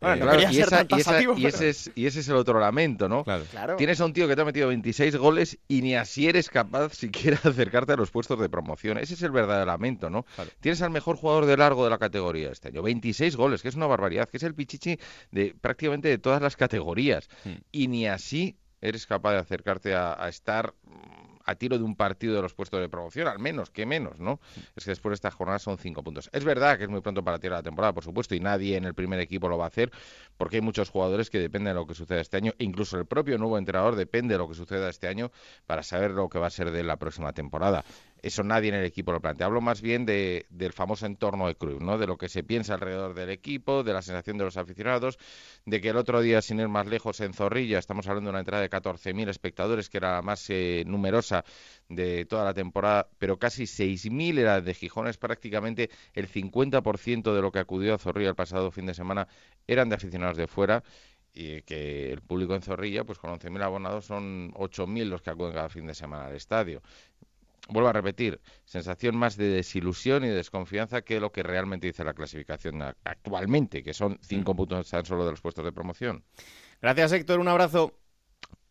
Bueno,
eh,
no
Claro,
quería
y,
ser
esa-
tan
y esa- y ese es, y ese es el otro lamento, ¿no?
claro.
Claro.
Tienes a un tío que te ha metido 26 goles y ni así eres capaz siquiera de acercarte a los puestos de promoción. Ese es el verdadero lamento, ¿no?
Claro.
Tienes al mejor jugador de largo de la categoría este año. 26 goles, que es una barbaridad, que es el pichichi de prácticamente de todas las categorías.
Hmm.
Y ni así eres capaz de acercarte a, a estar mm, a tiro de un partido de los puestos de promoción, al menos, que menos, ¿no? Es que después de esta jornada son cinco puntos. Es verdad que es muy pronto para tirar la temporada, por supuesto, y nadie en el primer equipo lo va a hacer, porque hay muchos jugadores que dependen de lo que suceda este año, incluso el propio nuevo entrenador depende de lo que suceda este año para saber lo que va a ser de la próxima temporada. Eso nadie en el equipo lo plantea. Hablo más bien de, del famoso entorno de Cruyff, ¿no? De lo que se piensa alrededor del equipo, de la sensación de los aficionados, de que el otro día, sin ir más lejos, en Zorrilla, estamos hablando de una entrada de 14.000 espectadores, que era la más eh, numerosa de toda la temporada, pero casi 6.000 era de Gijón, es prácticamente el 50% de lo que acudió a Zorrilla el pasado fin de semana eran de aficionados de fuera y que el público en Zorrilla, pues con 11.000 abonados son 8.000 los que acuden cada fin de semana al estadio. Vuelvo a repetir, sensación más de desilusión y de desconfianza que lo que realmente dice la clasificación actualmente, que son cinco puntos tan solo de los puestos de promoción.
Gracias Héctor, un abrazo.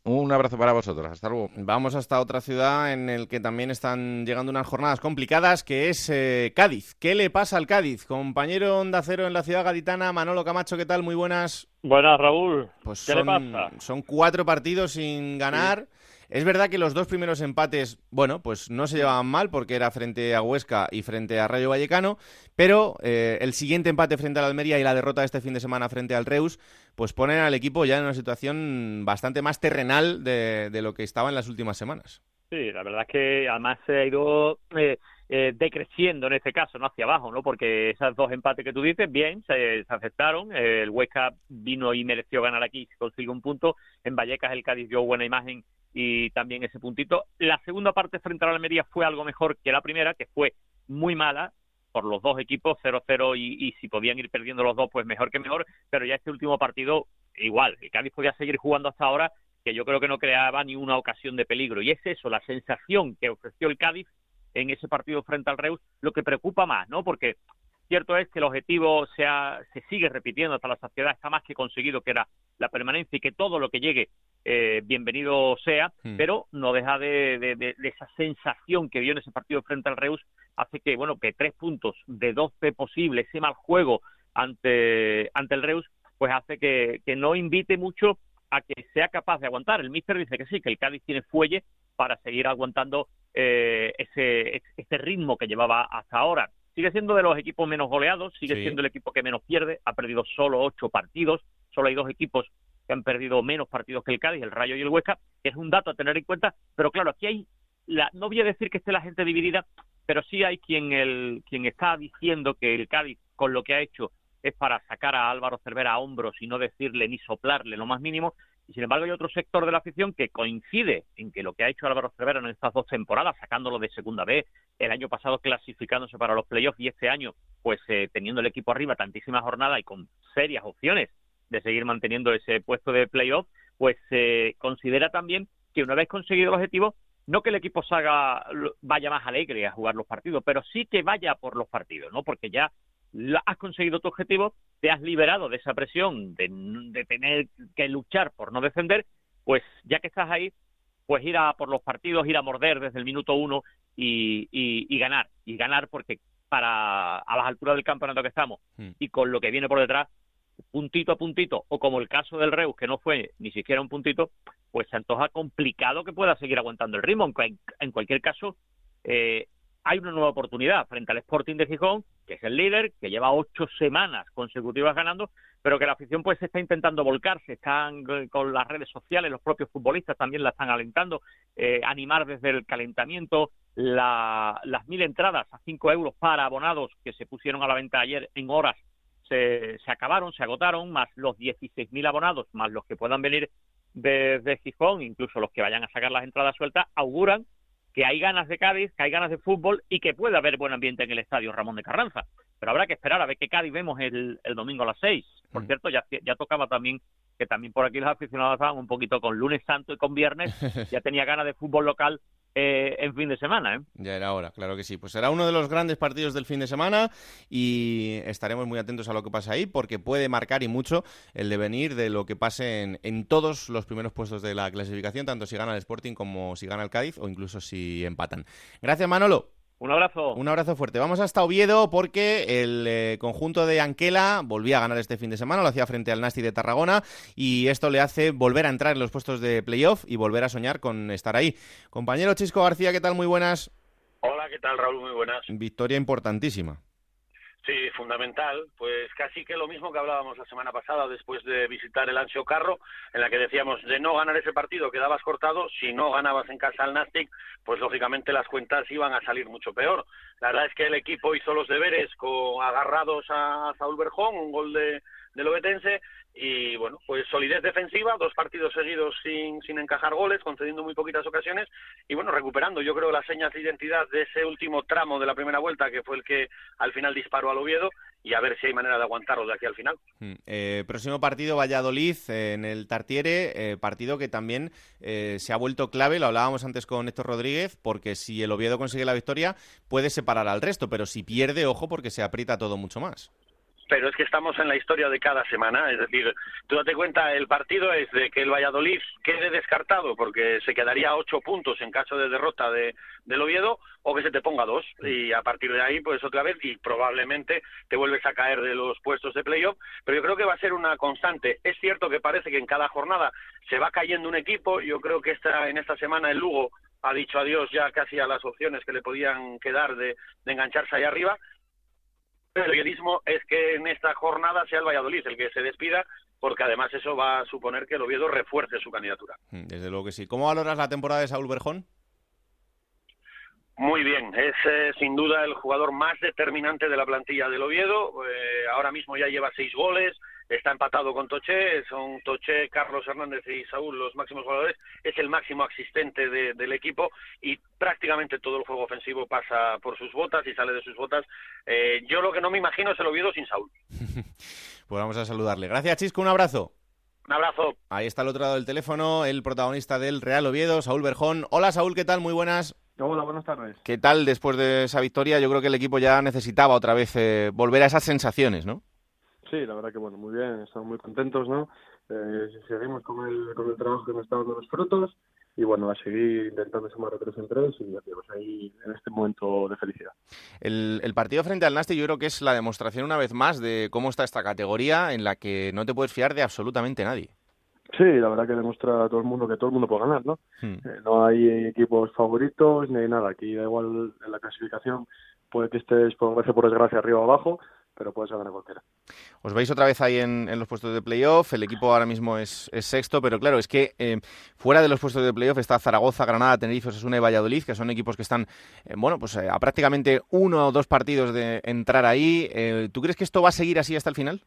Un abrazo para vosotros, hasta luego.
Vamos hasta otra ciudad en el que también están llegando unas jornadas complicadas, que es eh, Cádiz. ¿Qué le pasa al Cádiz? Compañero Onda Cero en la ciudad gaditana, Manolo Camacho, ¿qué tal? Muy buenas.
Buenas, Raúl.
Pues
¿Qué
son,
le pasa?
son cuatro partidos sin ganar. Es verdad que los dos primeros empates, bueno, pues no se llevaban mal porque era frente a Huesca y frente a Rayo Vallecano, pero eh, el siguiente empate frente al Almería y la derrota este fin de semana frente al Reus, pues ponen al equipo ya en una situación bastante más terrenal de, de lo que estaba en las últimas semanas.
Sí, la verdad es que además se ha ido eh, eh, decreciendo en este caso, no hacia abajo, ¿no? Porque esos dos empates que tú dices, bien, se, se aceptaron. El Huesca vino y mereció ganar aquí, consiguió un punto. En Vallecas el Cádiz dio buena imagen y también ese puntito. La segunda parte frente a la Almería fue algo mejor que la primera, que fue muy mala por los dos equipos, 0-0 y, y si podían ir perdiendo los dos, pues mejor que mejor, pero ya este último partido igual, el Cádiz podía seguir jugando hasta ahora, que yo creo que no creaba ni una ocasión de peligro. Y es eso, la sensación que ofreció el Cádiz en ese partido frente al Reus, lo que preocupa más, ¿no? Porque cierto es que el objetivo se, ha- se sigue repitiendo hasta la saciedad, está más que conseguido, que era la permanencia y que todo lo que llegue eh, bienvenido sea,
Hmm.
pero no deja de, de- de- de esa sensación que vio en ese partido frente al Reus, hace que, bueno, que tres puntos de 12 posibles, ese mal juego ante, ante el Reus, pues hace que, que no invite mucho a que sea capaz de aguantar. El míster dice que sí, que el Cádiz tiene fuelle para seguir aguantando eh, ese, ese ritmo que llevaba hasta ahora. Sigue siendo de los equipos menos goleados, sigue
Sí.
siendo el equipo que menos pierde, ha perdido solo ocho partidos, solo hay dos equipos que han perdido menos partidos que el Cádiz, el Rayo y el Huesca, que es un dato a tener en cuenta, pero claro, aquí hay, la, no voy a decir que esté la gente dividida, pero sí hay quien, el, quien está diciendo que el Cádiz, con lo que ha hecho, es para sacar a Álvaro Cervera a hombros y no decirle ni soplarle lo más mínimo, y sin embargo hay otro sector de la afición que coincide en que lo que ha hecho Álvaro Cervera en estas dos temporadas, sacándolo de segunda B, el año pasado clasificándose para los playoffs y este año, pues eh, teniendo el equipo arriba tantísimas jornadas y con serias opciones de seguir manteniendo ese puesto de playoff, pues eh, considera también que una vez conseguido el objetivo, no que el equipo salga, vaya más alegre a jugar los partidos, pero sí que vaya por los partidos, ¿no? Porque ya has conseguido tu objetivo, te has liberado de esa presión de, de tener que luchar por no defender, pues ya que estás ahí, pues ir a por los partidos, ir a morder desde el minuto uno y, y- y ganar. Y ganar porque para a las alturas del campeonato que estamos
Hmm.
y con lo que viene por detrás, puntito a puntito, o como el caso del Reus, que no fue ni siquiera un puntito, pues se antoja complicado que pueda seguir aguantando el ritmo. En, en cualquier caso, eh, hay una nueva oportunidad frente al Sporting de Gijón, que es el líder, que lleva ocho semanas consecutivas ganando, pero que la afición pues está intentando volcarse, están eh, con las redes sociales, los propios futbolistas también la están alentando, eh, animar desde el calentamiento la- las mil entradas a cinco euros para abonados que se pusieron a la venta ayer en horas. Se, se acabaron, se agotaron, más los 16.000 abonados, más los que puedan venir desde Gijón, incluso los que vayan a sacar las entradas sueltas, auguran que hay ganas de Cádiz, que hay ganas de fútbol y que puede haber buen ambiente en el estadio Ramón de Carranza. Pero habrá que esperar a ver qué Cádiz vemos el, el domingo a las 6. Por
Mm.
cierto, ya, ya tocaba también que también por aquí los aficionados estaban un poquito con lunes santo y con viernes, ya tenía ganas de fútbol local eh, en fin de semana. ¿eh?
Ya era hora, claro que sí. Pues será uno de los grandes partidos del fin de semana y estaremos muy atentos a lo que pasa ahí porque puede marcar y mucho el devenir de lo que pase en, en todos los primeros puestos de la clasificación, tanto si gana el Sporting como si gana el Cádiz o incluso si empatan. Gracias, Manolo.
Un abrazo.
Un abrazo fuerte. Vamos hasta Oviedo porque el eh, conjunto de Anquela volvía a ganar este fin de semana, lo hacía frente al Nasti de Tarragona y esto le hace volver a entrar en los puestos de playoff y volver a soñar con estar ahí. Compañero Chisco García, ¿qué tal? Muy buenas.
Hola, ¿qué tal, Raúl? Muy buenas.
Victoria importantísima.
Sí, fundamental. Pues casi que lo mismo que hablábamos la semana pasada después de visitar el Ancho Carro, en la que decíamos de no ganar ese partido quedabas cortado, si no ganabas en casa al Nastic, pues lógicamente las cuentas iban a salir mucho peor. La verdad es que el equipo hizo los deberes con agarrados a Saúl Berjón, un gol de, del Obetense, y bueno, pues solidez defensiva, dos partidos seguidos sin, sin encajar goles, concediendo muy poquitas ocasiones y bueno, recuperando yo creo las señas de identidad de ese último tramo de la primera vuelta que fue el que al final disparó al Oviedo y a ver si hay manera de aguantarlo de aquí al final.
Mm, eh, próximo partido Valladolid eh, en el Tartiere, eh, partido que también se ha vuelto clave, lo hablábamos antes con Héctor Rodríguez, porque si el Oviedo consigue la victoria puede separar al resto, pero si pierde, ojo porque se aprieta todo mucho más.
Pero es que estamos en la historia de cada semana. Es decir, tú date cuenta, el partido es de que el Valladolid quede descartado porque se quedaría ocho puntos en caso de derrota de, del Oviedo o que se te ponga dos y a partir de ahí pues otra vez y probablemente te vuelves a caer de los puestos de playoff, pero yo creo que va a ser una constante. Es cierto que parece que en cada jornada se va cayendo un equipo, yo creo que esta, en esta semana el Lugo ha dicho adiós ya casi a las opciones que le podían quedar de, de engancharse ahí arriba periodismo es que en esta jornada sea el Valladolid el que se despida, porque además eso va a suponer que el Oviedo refuerce su candidatura.
Mm, desde luego que sí. ¿Cómo valoras la temporada de Saúl Berjón?
Muy bien, es eh, sin duda el jugador más determinante de la plantilla del Oviedo. Eh, ahora mismo ya lleva seis goles, está empatado con Toché, son Toché, Carlos Hernández y Saúl los máximos jugadores, es el máximo asistente del equipo y prácticamente todo el juego ofensivo pasa por sus botas y sale de sus botas. Eh, yo lo que no me imagino es el Oviedo sin Saúl.
pues vamos a saludarle. Gracias, Chisco, un abrazo.
Un abrazo.
Ahí está al otro lado del teléfono el protagonista del Real Oviedo, Saúl Berjón. Hola, Saúl, ¿qué tal? Muy buenas.
Hola, buenas tardes.
¿Qué tal después de esa victoria? Yo creo que el equipo ya necesitaba otra vez eh, volver a esas sensaciones, ¿no?
Sí, la verdad que bueno, muy bien, estamos muy contentos, ¿no? Eh, seguimos con el, con el trabajo que nos está dando los frutos y bueno, a seguir intentando sumar de tres en tres y ya tenemos ahí en este momento de felicidad.
El, el, partido frente al Nasti yo creo que es la demostración una vez más de cómo está esta categoría en la que no te puedes fiar de absolutamente nadie.
Sí, la verdad que demuestra a todo el mundo que todo el mundo puede ganar, ¿no? Hmm. Eh, no hay equipos favoritos ni hay nada. Aquí da igual en la clasificación, puede que estés por por desgracia arriba o abajo, pero puedes ganar cualquiera.
Os veis otra vez ahí en, los puestos de playoff, el equipo ahora mismo es, sexto, pero claro, es que eh, fuera de los puestos de playoff está Zaragoza, Granada, Tenerife, Osasuna y Valladolid, que son equipos que están, eh, bueno, pues eh, a prácticamente uno o dos partidos de entrar ahí. ¿Tú crees que esto va a seguir así hasta el final?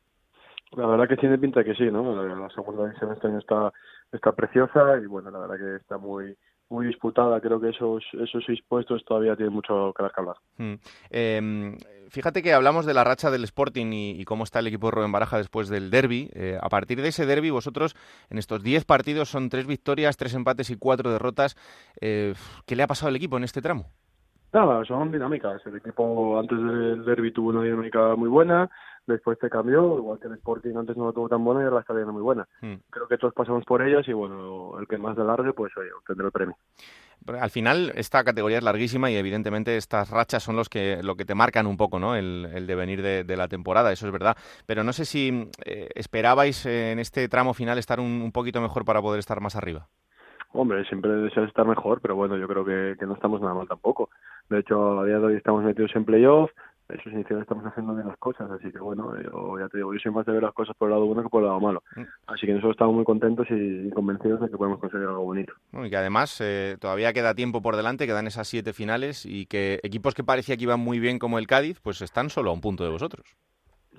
La verdad que tiene pinta que sí, ¿no? La, segunda división este año está, está preciosa y bueno, la verdad que está muy muy disputada. Creo que esos, esos seis puestos todavía tienen mucho que hablar.
Hmm. Em, fíjate que hablamos de la racha del Sporting y, cómo está el equipo de Rubén Baraja después del derby. Eh, a partir de ese derby, vosotros en estos diez partidos son tres victorias, tres empates y cuatro derrotas. Eh, ¿Qué le ha pasado al equipo en este tramo?
Nada, son dinámicas. El equipo antes del derby tuvo una dinámica muy buena, después te cambió, igual que el Sporting antes no lo tuvo tan buena y ahora está viendo muy buena. Hmm. Creo que todos pasamos por ellas y bueno, el que más de largue, pues oye, obtendrá el premio.
Al final, esta categoría es larguísima y evidentemente estas rachas son los que, lo que te marcan un poco ¿no? el, devenir de, la temporada, eso es verdad. Pero no sé si eh, esperabais en este tramo final estar un, un poquito mejor para poder estar más arriba.
Hombre, siempre deseas estar mejor, pero bueno, yo creo que, que no estamos nada mal tampoco. De hecho, a día de hoy estamos metidos en playoff, eso significa que estamos haciendo bien las cosas, así que bueno, yo ya te digo, yo soy más de ver las cosas por el lado bueno que por el lado malo. Mm. Así que nosotros estamos muy contentos y, convencidos de que podemos conseguir algo bonito.
y que además eh, todavía queda tiempo por delante, quedan esas siete finales y que equipos que parecía que iban muy bien como el Cádiz, pues están solo a un punto de vosotros.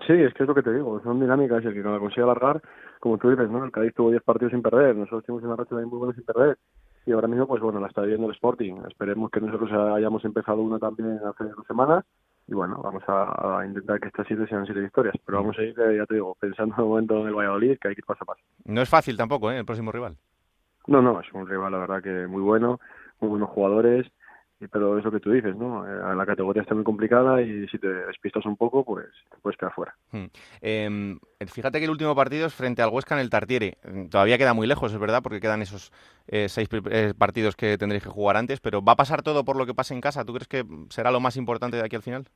Sí, es que es lo que te digo, son dinámicas y el que la consigue alargar, como tú dices, ¿no? El Cádiz tuvo 10 partidos sin perder, nosotros tuvimos una racha muy buena sin perder y ahora mismo, pues bueno, la está viendo el Sporting. Esperemos que nosotros hayamos empezado una también hace dos semanas y bueno, vamos a, intentar que estas siete sean siete victorias, pero vamos a ir, eh, ya te digo, pensando en el momento en el Valladolid, que hay que ir paso a paso.
No es fácil tampoco, ¿eh? El próximo rival.
No, no, es un rival, la verdad, que muy bueno, muy buenos jugadores pero es lo que tú dices, ¿no? Eh, la categoría está muy complicada y si te despistas un poco, pues te puedes quedar fuera.
Hmm. Em, fíjate que el último partido es frente al Huesca en el Tartiere. Mm, todavía queda muy lejos, es verdad, porque quedan esos eh, seis eh, partidos que tendréis que jugar antes, pero ¿va a pasar todo por lo que pase en casa? ¿Tú crees que será lo más importante de aquí al final?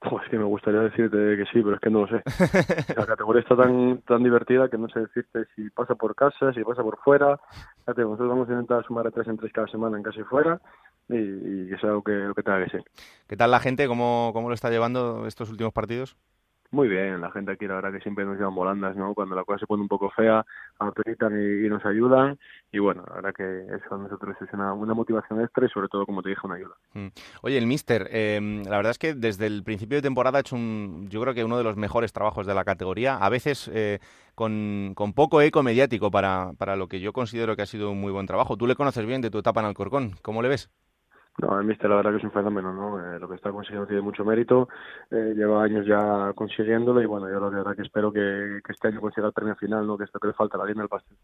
Pues que me gustaría decirte que sí, pero es que no lo sé. La categoría está tan tan divertida que no sé decirte si pasa por casa, si pasa por fuera. Fíjate, nosotros vamos a intentar sumar a tres en tres cada semana en casa y fuera y, que sea lo que, lo que tenga que ser.
¿Qué tal la gente? ¿Cómo, ¿Cómo lo está llevando estos últimos partidos?
Muy bien, la gente aquí la verdad que siempre nos llevan volandas, ¿no? Cuando la cosa se pone un poco fea, aprietan y, nos ayudan y bueno, la verdad que eso a nosotros es una, motivación extra y sobre todo, como te dije, una ayuda.
Mm. Oye, el Mister, em, la verdad es que desde el principio de temporada ha hecho un, yo creo que uno de los mejores trabajos de la categoría, a veces eh, con, con, poco eco mediático para, para lo que yo considero que ha sido un muy buen trabajo. Tú le conoces bien de tu etapa en Alcorcón, ¿cómo le ves?
No, el Mister la verdad que es un fenómeno, ¿no? Eh, lo que está consiguiendo tiene mucho mérito, eh, lleva años ya consiguiéndolo y bueno, yo la verdad que espero que, este año consiga el premio final, ¿no? Que esto que le falta, la línea del pastel.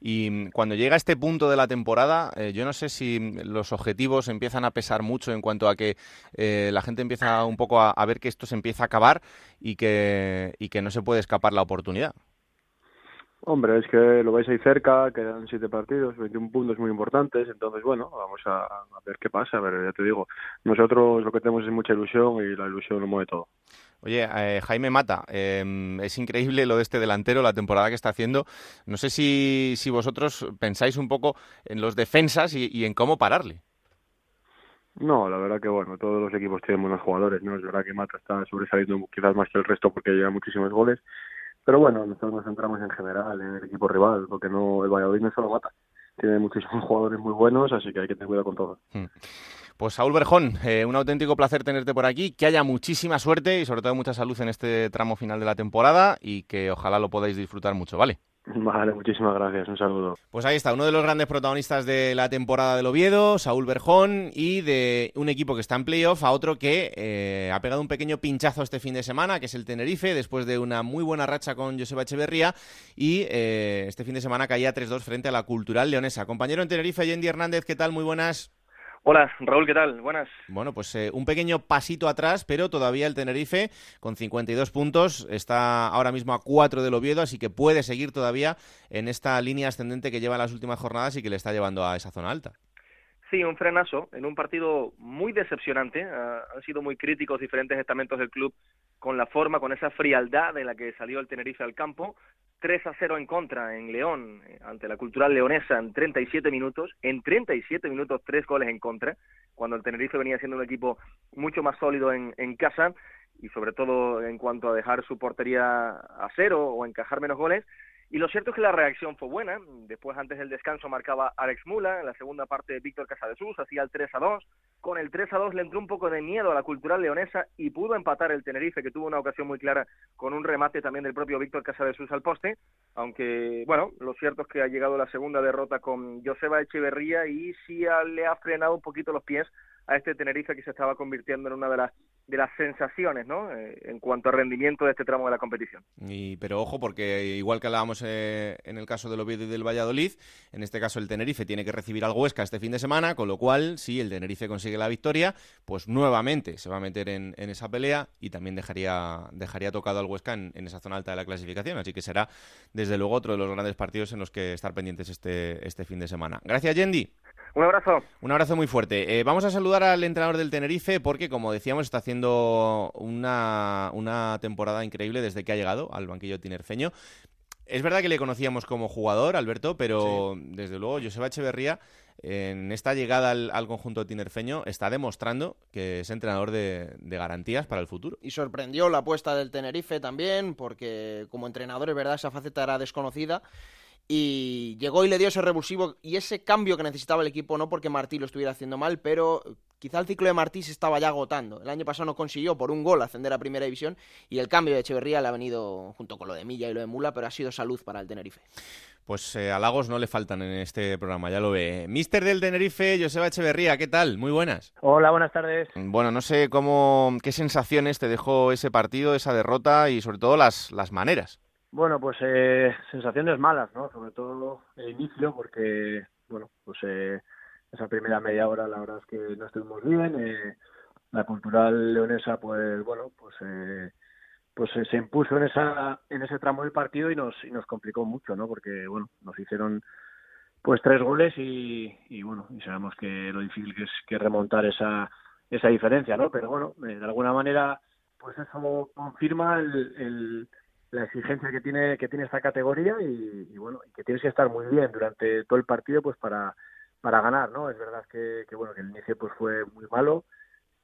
Y mm, cuando llega este punto de la temporada, eh, yo no sé si los objetivos empiezan a pesar mucho en cuanto a que la gente empieza un poco a, a, ver que esto se empieza a acabar y que, y que no se puede escapar la oportunidad.
Hombre, es que lo vais ahí cerca, quedan siete partidos, 21 puntos muy importantes, entonces bueno, vamos a, ver qué pasa, ver, ya te digo, nosotros lo que tenemos es mucha ilusión y la ilusión lo mueve todo.
Oye, eh, Jaime Mata, em, es increíble lo de este delantero, la temporada que está haciendo. No sé si, si vosotros pensáis un poco en los defensas y, en cómo pararle.
No, la verdad que bueno, todos los equipos tienen buenos jugadores, ¿no? Es verdad que Mata está sobresaliendo quizás más que el resto porque lleva muchísimos goles, pero bueno, nosotros nos centramos en general en el equipo rival, porque no el Valladolid no solo mata. Tiene muchísimos jugadores muy buenos, así que hay que tener cuidado con todo.
Hmm. Pues Saúl Berjón, eh, un auténtico placer tenerte por aquí, que haya muchísima suerte y sobre todo mucha salud en este tramo final de la temporada y que ojalá lo podáis disfrutar mucho, ¿vale?
Vale, muchísimas gracias, un saludo.
Pues ahí está, uno de los grandes protagonistas de la temporada del Oviedo, Saúl Berjón, y de un equipo que está en playoff a otro que eh, ha pegado un pequeño pinchazo este fin de semana, que es el Tenerife, después de una muy buena racha con Joseba Echeverría, y eh, este fin de semana caía 3-2 frente a la Cultural Leonesa. Compañero en Tenerife, Yendi Hernández, ¿qué tal? Muy buenas.
Hola, Raúl, ¿qué tal? Buenas.
Bueno, pues eh, un pequeño pasito atrás, pero todavía el Tenerife, con 52 puntos, está ahora mismo a 4 del Oviedo, así que puede seguir todavía en esta línea ascendente que lleva las últimas jornadas y que le está llevando a esa zona alta.
Sí, un frenazo en un partido muy decepcionante. Ah, han sido muy críticos diferentes estamentos del club con la forma, con esa frialdad en la que salió el Tenerife al campo. 3 a 0 en contra en León, eh, ante la cultural leonesa en 37 minutos. En 37 minutos, tres goles en contra, cuando el Tenerife venía siendo un equipo mucho más sólido en, en casa y sobre todo en cuanto a dejar su portería a cero o encajar menos goles. Y lo cierto es que la reacción fue buena. Después, antes del descanso, marcaba Alex Mula. En la segunda parte, Víctor Casadesús hacía el 3 a 2. Con el 3 a 2 le entró un poco de miedo a la cultural leonesa y pudo empatar el Tenerife, que tuvo una ocasión muy clara con un remate también del propio Víctor Casadesús al poste. Aunque, bueno, lo cierto es que ha llegado la segunda derrota con Joseba Echeverría y sí le ha frenado un poquito los pies a este Tenerife que se estaba convirtiendo en una de las de las sensaciones ¿no? Eh, en cuanto a rendimiento de este tramo de la competición.
Y, pero ojo, porque igual que hablábamos eh, en el caso del Oviedo y del Valladolid, en este caso el Tenerife tiene que recibir al Huesca este fin de semana, con lo cual, si el Tenerife consigue la victoria, pues nuevamente se va a meter en, esa pelea y también dejaría, dejaría tocado al Huesca en, esa zona alta de la clasificación. Así que será, desde luego, otro de los grandes partidos en los que estar pendientes este, este fin de semana. Gracias, Yendi.
Un abrazo.
Un abrazo muy fuerte. Eh, vamos a saludar al entrenador del Tenerife porque, como decíamos, está haciendo una, una temporada increíble desde que ha llegado al banquillo tinerfeño. Es verdad que le conocíamos como jugador, Alberto, pero desde luego Joseba Echeverría en esta llegada al, conjunto tinerfeño está demostrando que es entrenador de, de, garantías para el futuro.
Y sorprendió la apuesta del Tenerife también, porque como entrenador es verdad esa faceta era desconocida y llegó y le dio ese revulsivo y ese cambio que necesitaba el equipo, no porque Martí lo estuviera haciendo mal, pero quizá el ciclo de Martí se estaba ya agotando. El año pasado no consiguió por un gol ascender a Primera División y el cambio de Echeverría le ha venido junto con lo de Milla y lo de Mula, pero ha sido salud para el Tenerife.
Pues eh, halagos no le faltan en este programa, ya lo ve. Mister del Tenerife, Joseba Echeverría, ¿qué tal? Muy buenas.
Hola, buenas tardes.
Bueno, no sé cómo, qué sensaciones te dejó ese partido, esa derrota y sobre todo las, las maneras.
Bueno, pues eh, sensaciones malas, ¿no? Sobre todo el inicio, porque, bueno, pues eh, esa primera media hora la verdad es que no estuvimos bien. Eh, la cultural leonesa, pues, bueno, pues eh, pues se impuso en esa en ese tramo del partido y nos y nos complicó mucho, ¿no? Porque, bueno, nos hicieron pues tres goles y, y bueno, y sabemos que lo difícil que es que remontar esa esa diferencia, ¿no? Pero bueno, de alguna manera, pues eso confirma el la exigencia que tiene que tiene esta categoría y, bueno y que tienes que estar muy bien durante todo el partido pues para para ganar no es verdad que, que bueno que el inicio pues fue muy malo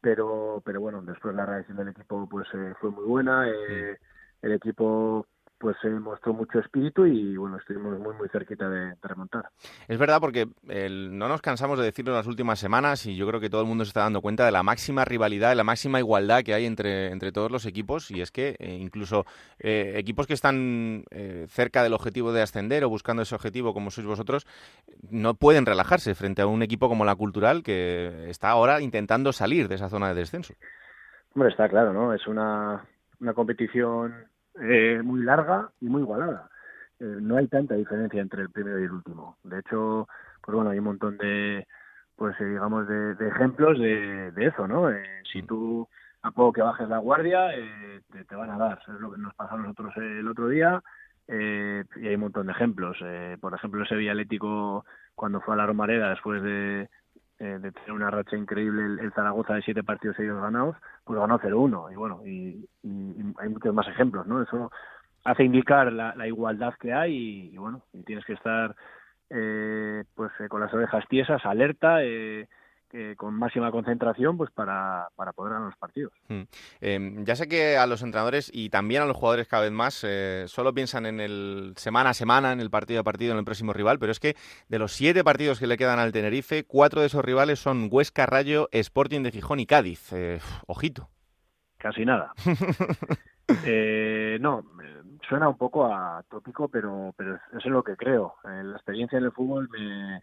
pero pero bueno después la reacción del equipo pues eh, fue muy buena eh, el equipo pues se mostró mucho espíritu y bueno, estuvimos muy muy cerquita de, remontar.
Es verdad porque no nos cansamos de decirlo en las últimas semanas y yo creo que todo el mundo se está dando cuenta de la máxima rivalidad y la máxima igualdad que hay entre, entre todos los equipos y es que eh, incluso eh, equipos que están eh, cerca del objetivo de ascender o buscando ese objetivo como sois vosotros no pueden relajarse frente a un equipo como la Cultural que está ahora intentando salir de esa zona de descenso.
Hombre, está claro, ¿no? Es una, una competición eh, muy larga y muy igualada. Eh, no hay tanta diferencia entre el primero y el último. De hecho, pues bueno, hay un montón de, pues eh, digamos, de, ejemplos de, eso, ¿no? si mm. tú a poco que bajes la guardia, te, van a dar. Es lo que nos pasó a nosotros el otro día. y hay un montón de ejemplos. por ejemplo, ese Atlético, cuando fue a la Romareda después de, eh, de tener una racha increíble el, Zaragoza de siete partidos seguidos ganados, pues ganó 0-1. Y bueno, y, hay muchos más ejemplos, ¿no? Eso hace indicar la, igualdad que hay y, bueno, y tienes que estar eh, pues eh, con las orejas tiesas, alerta, eh, con máxima concentración pues para, para poder ganar los partidos.
Hmm. Em, ya sé que a los entrenadores y también a los jugadores cada vez más eh, solo piensan en el semana a semana, en el partido a partido, en el próximo rival, pero es que de los siete partidos que le quedan al Tenerife, cuatro de esos rivales son Huesca, Rayo, Sporting de Gijón y Cádiz. Eh, ojito.
Casi nada. Eh, no, suena un poco a tópico, pero, pero eso es lo que creo. la experiencia en el fútbol me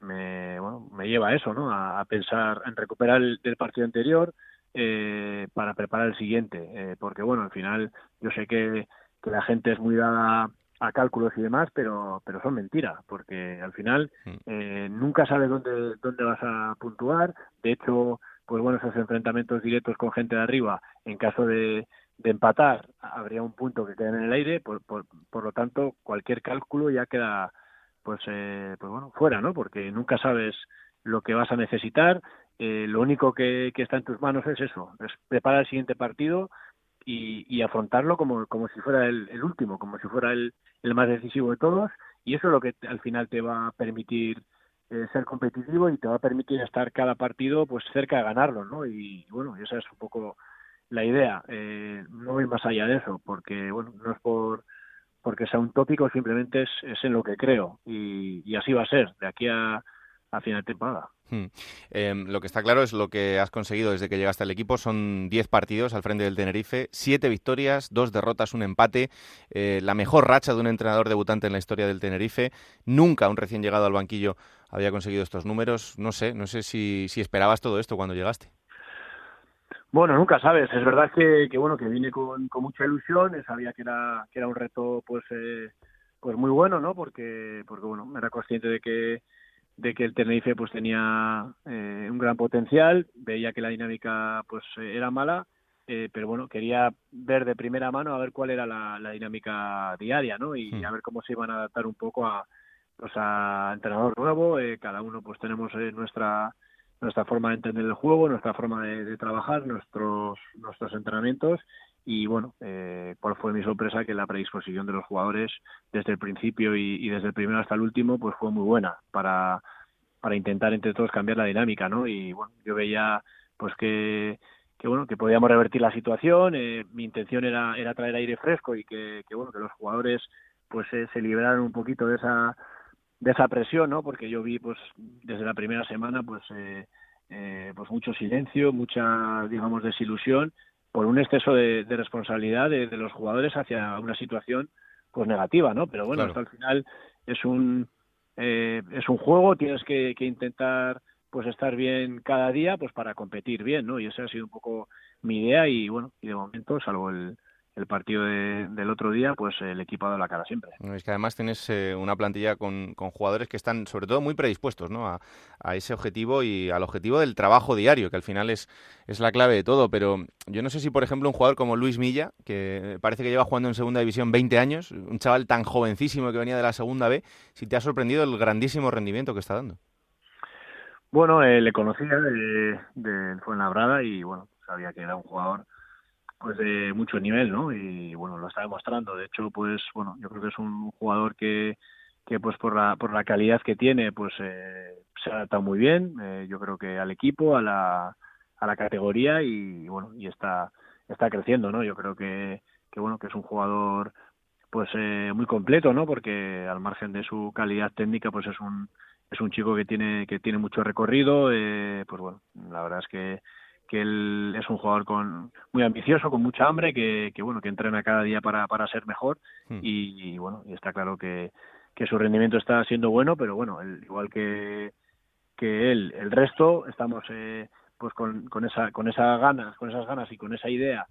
me, bueno, me lleva a eso, ¿no? A, pensar en recuperar el del partido anterior eh, para preparar el siguiente, eh, porque bueno, al final yo sé que, que la gente es muy dada a cálculos y demás, pero pero son mentiras, porque al final mm. eh, nunca sabes dónde dónde vas a puntuar. De hecho, pues bueno, esos enfrentamientos directos con gente de arriba, en caso de, de empatar, habría un punto que queda en el aire, por, por, por lo tanto, cualquier cálculo ya queda pues, eh, pues bueno, fuera, ¿no? Porque nunca sabes lo que vas a necesitar. Eh, lo único que, está en tus manos es eso, es preparar el siguiente partido y, afrontarlo como, como si fuera el, último, como si fuera el, el, más decisivo de todos. Y eso es lo que al final te va a permitir eh, ser competitivo y te va a permitir estar cada partido pues cerca de ganarlo, ¿no? Y, bueno, esa es un poco la idea. no voy más allá de eso, porque bueno, no es por porque sea un tópico, simplemente es, en lo que creo y, así va a ser de aquí a, a final de temporada.
Hmm. Em, lo que está claro es lo que has conseguido desde que llegaste al equipo. Son 10 partidos al frente del Tenerife, 7 victorias, 2 derrotas, un empate. Eh, la mejor racha de un entrenador debutante en la historia del Tenerife. Nunca un recién llegado al banquillo había conseguido estos números. No sé, no sé si esperabas todo esto cuando llegaste.
Bueno, nunca sabes. Es verdad que, que bueno que vine con, con, mucha ilusión. Sabía que era que era un reto, pues eh, pues muy bueno, ¿no? Porque porque bueno era consciente de que de que el Tenerife pues tenía eh, un gran potencial. Veía que la dinámica pues era mala. Eh, pero bueno, quería ver de primera mano a ver cuál era la, la dinámica diaria, ¿no? Y hmm. a ver cómo se iban a adaptar un poco a, pues a entrenador nuevo. Eh, cada uno pues tenemos eh, nuestra nuestra forma de entender el juego, nuestra forma de, trabajar, nuestros, nuestros entrenamientos y bueno, eh, cuál fue mi sorpresa que la predisposición de los jugadores desde el principio y, desde el primero hasta el último pues fue muy buena para, para intentar entre todos cambiar la dinámica, ¿no? Y bueno, yo veía pues que, que bueno, que podíamos revertir la situación, eh, mi intención era, era traer aire fresco y que, bueno, que los jugadores pues eh, se liberaran un poquito de esa de esa presión, ¿no? Porque yo vi, pues, desde la primera semana, pues, eh, eh, pues mucho silencio, mucha, digamos, desilusión por un exceso de, responsabilidad de, los jugadores hacia una situación, pues, negativa, ¿no? Pero bueno, hasta el final es un eh, es un juego, tienes que, que intentar pues estar bien cada día pues para competir bien, ¿no? Y esa ha sido un poco mi idea y bueno, y de momento, salvo el, el partido del otro día, pues el equipo ha dado la cara siempre.
Es que además tienes eh, una plantilla con, jugadores que están sobre todo muy predispuestos ¿no? a, ese objetivo y al objetivo del trabajo diario, que al final es, es la clave de todo. Pero yo no sé si, por ejemplo, un jugador como Luis Milla, que parece que lleva jugando en segunda división 20 años, un chaval tan jovencísimo que venía de la segunda B, si te ha sorprendido el grandísimo rendimiento que está dando.
Bueno, eh, le conocía de, de Fuenlabrada y bueno, sabía que era un jugador pues de mucho nivel, ¿no? Y bueno, lo está demostrando. De hecho, pues bueno, yo creo que es un jugador que, que pues por la, por la calidad que tiene, pues eh, se ha adaptado muy bien. Eh, yo creo que al equipo, a la, a la categoría y bueno, y está, está creciendo, ¿no? Yo creo que, que bueno, que es un jugador pues eh, muy completo, ¿no? Porque al margen de su calidad técnica, pues es un es un chico que tiene que tiene mucho recorrido, eh, pues bueno, la verdad es que que él es un jugador con muy ambicioso, con mucha hambre, que, que bueno, que entrena cada día para, para ser mejor
Hmm.
y, y, bueno, y está claro que, que su rendimiento está siendo bueno, pero bueno, él, igual que, que él, el resto estamos eh, pues con, con esa con esas ganas, con esas ganas y con esa idea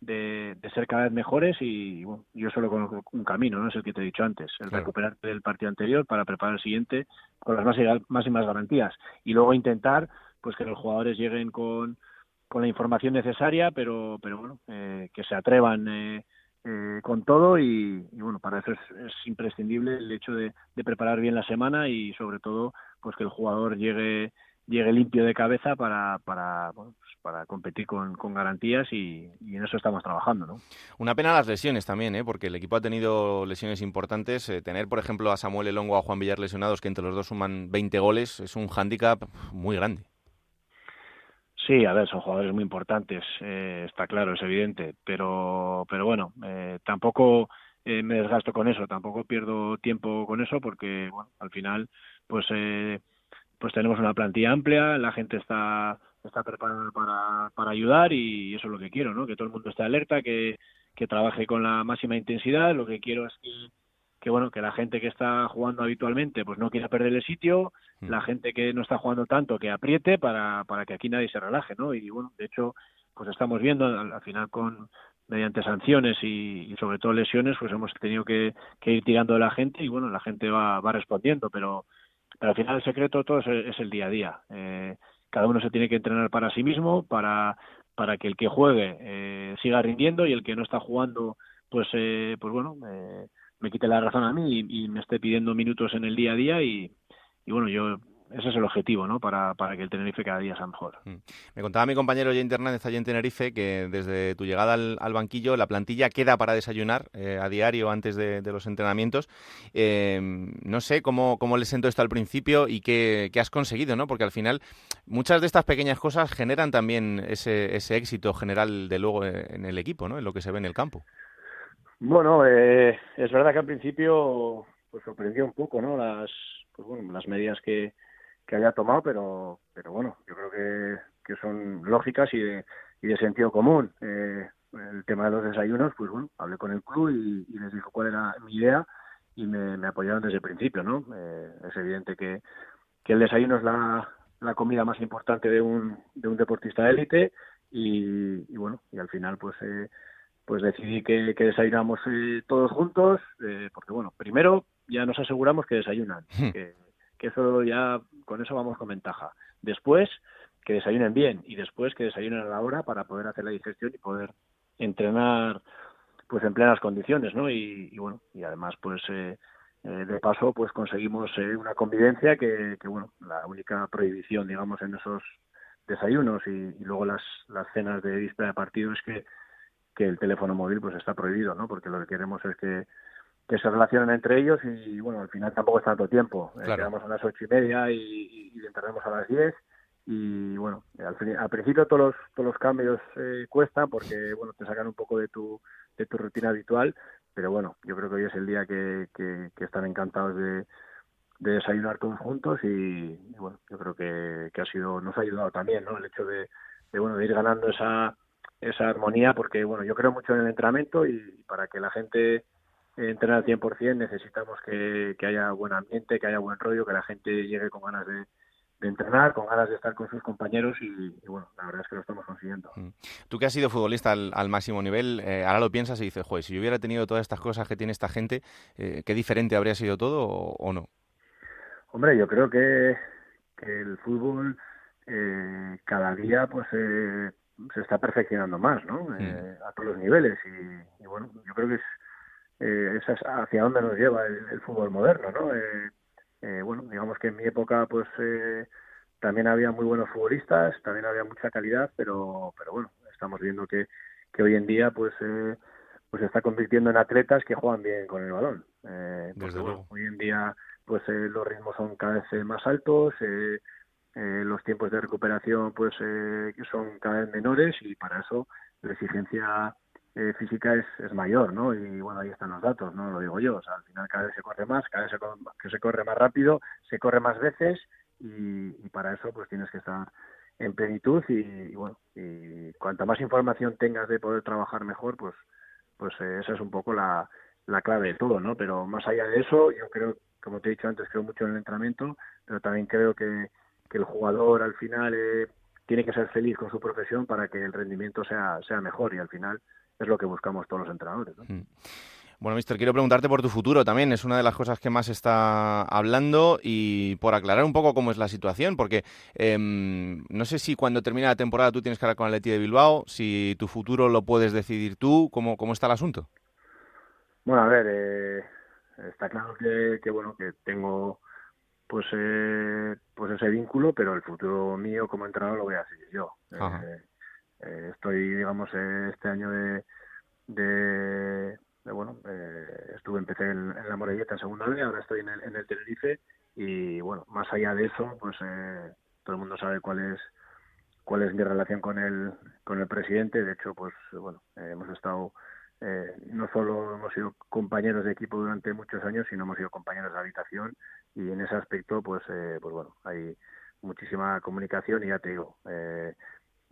de, de ser cada vez mejores y bueno, yo solo conozco un camino, no es el que te he dicho antes, el
Claro.
recuperar el partido anterior para preparar el siguiente con las máximas, máximas garantías y luego intentar pues que los jugadores lleguen con, con la información necesaria, pero pero bueno, eh, que se atrevan eh, eh, con todo y, bueno, para eso es, es imprescindible el hecho de, de preparar bien la semana y sobre todo pues que el jugador llegue llegue limpio de cabeza para para pues, para competir con, garantías y, en eso estamos trabajando, ¿no?
Una pena las lesiones también, ¿eh? porque el equipo ha tenido lesiones importantes. Eh, tener, por ejemplo, a Samuel Elongo a Juan Villar lesionados, que entre los dos suman 20 goles, es un hándicap muy grande.
Sí, a ver, son jugadores muy importantes, eh, está claro, es evidente, pero, pero bueno, eh, tampoco eh, me desgasto con eso, tampoco pierdo tiempo con eso, porque bueno, al final, pues, eh, pues tenemos una plantilla amplia, la gente está está preparada para, para ayudar y eso es lo que quiero, ¿no? Que todo el mundo esté alerta, que, que trabaje con la máxima intensidad. Lo que quiero es que, que bueno, que la gente que está jugando habitualmente, pues no quiera perder el sitio,
Mm.
la gente que no está jugando tanto, que apriete para, para que aquí nadie se relaje, ¿no? Y bueno, de hecho, pues estamos viendo al, al final con mediante sanciones y, y, sobre todo lesiones, pues hemos tenido que, que, ir tirando de la gente y bueno, la gente va, va respondiendo, pero, pero al final el secreto todo es, es el día a día. Eh, cada uno se tiene que entrenar para sí mismo, para, para que el que juegue eh, siga rindiendo y el que no está jugando, pues, eh, pues bueno, eh, me quite la razón a mí y, me esté pidiendo minutos en el día a día y, bueno, yo ese es el objetivo, ¿no? Para, para que el Tenerife cada día sea mejor.
Mm. Me contaba mi compañero Jay Hernández allí en Tenerife que desde tu llegada al, banquillo la plantilla queda para desayunar eh, a diario antes de, los entrenamientos. Eh, no sé cómo, cómo les sentó esto al principio y qué, qué, has conseguido, ¿no? Porque al final muchas de estas pequeñas cosas generan también ese, ese éxito general de luego en el equipo, ¿no? En lo que se ve en el campo.
Bueno, eh, es verdad que al principio pues sorprendió un poco, ¿no? Las, pues bueno, las medidas que que tomado, pero pero bueno, yo creo que, que son lógicas y de, y de sentido común. Eh, el tema de los desayunos, pues bueno, hablé con el club y, y les dijo cuál era mi idea y me, me apoyaron desde el principio, ¿no? Eh, es evidente que, que el desayuno es la, la comida más importante de un, de un deportista de élite y, y, bueno, y al final pues eh, pues decidí que, que desayunamos eh, todos juntos, eh, porque bueno, primero ya nos aseguramos que desayunan, que, que eso ya con eso vamos con ventaja. Después que desayunen bien y después que desayunen a la hora para poder hacer la digestión y poder entrenar pues en plenas condiciones, ¿no? Y, y bueno, y además pues eh, eh, de paso pues conseguimos eh, una convivencia que, que, bueno, la única prohibición digamos en esos desayunos y, y luego las, las cenas de víspera de partido es que, que el teléfono móvil pues está prohibido, ¿no? Porque lo que queremos es que que se relacionen entre ellos y bueno, al final tampoco es tanto tiempo.
Claro.
Eh, quedamos a las ocho y media y, y entraremos a las diez y bueno, al, al, principio todos los, todos los cambios eh, cuestan porque bueno, te sacan un poco de tu, de tu rutina habitual, pero bueno, yo creo que hoy es el día que, que, que están encantados de, de desayunar todos juntos y, y bueno, yo creo que, que ha sido, nos ha ayudado también, ¿no? El hecho de, de bueno, de ir ganando esa, esa armonía porque bueno, yo creo mucho en el entrenamiento y para que la gente entrenar al 100% necesitamos que, que, haya buen ambiente, que haya buen rollo, que la gente llegue con ganas de, de entrenar, con ganas de estar con sus compañeros y, y, bueno, la verdad es que lo estamos consiguiendo.
Tú que has sido futbolista al, al máximo nivel, eh, ahora lo piensas y dices, joder, si yo hubiera tenido todas estas cosas que tiene esta gente, eh, ¿qué diferente habría sido todo o, o, no?
Hombre, yo creo que, que el fútbol eh, cada día pues se está perfeccionando más, ¿no? Mm. a todos los niveles y, y bueno, yo creo que es eh, es hacia dónde nos lleva el, el fútbol moderno, ¿no? Eh, eh, bueno, digamos que en mi época, pues eh, también había muy buenos futbolistas, también había mucha calidad, pero, pero bueno, estamos viendo que, que hoy en día, pues, eh, pues se está convirtiendo en atletas que juegan bien con el balón. Eh, porque, bueno, hoy en día, pues eh, los ritmos son cada vez eh, más altos, eh, eh, los tiempos de recuperación, pues, eh, son cada vez menores y para eso la exigencia eh, física es, es mayor, ¿no? Y bueno, ahí están los datos, no lo digo yo. O sea, al final cada vez se corre más, cada vez se, que se corre más rápido, se corre más veces y, para eso pues tienes que estar en plenitud y, bueno, y cuanta más información tengas de poder trabajar mejor, pues pues eh, esa es un poco la, la clave de todo, ¿no? Pero más allá de eso, yo creo, como te he dicho antes, creo mucho en el entrenamiento, pero también creo que, que el jugador al final eh, tiene que ser feliz con su profesión para que el rendimiento sea, sea mejor y al final es lo que buscamos todos los entrenadores. ¿no?
Mm. Bueno, mister, quiero preguntarte por tu futuro también. Es una de las cosas que más está hablando y por aclarar un poco cómo es la situación, porque em, no sé si cuando termina la temporada tú tienes que hablar con el Leti de Bilbao, si tu futuro lo puedes decidir tú, ¿cómo, cómo está el asunto?
Bueno, a ver, eh, está claro que, que, bueno, que tengo pues eh, pues ese vínculo, pero el futuro mío como entrenador lo voy a seguir yo. Eh, eh, estoy, digamos, este año de, de, bueno, estuve, empecé en, la Morelleta en segunda vez, ahora estoy en el, en el Tenerife y bueno, más allá de eso, pues todo el mundo sabe cuál es cuál es mi relación con el con el presidente. De hecho, pues bueno, hemos estado eh, no solo hemos sido compañeros de equipo durante muchos años, sino hemos sido compañeros de habitación y en ese aspecto, pues, eh, pues bueno, hay muchísima comunicación y ya te digo, eh,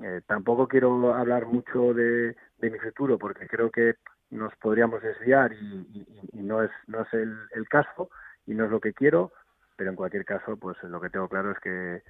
eh, tampoco quiero hablar mucho de, mi futuro porque creo que nos podríamos desviar y, no es no es el, caso y no es lo que quiero, pero en cualquier caso, pues lo que tengo claro es que,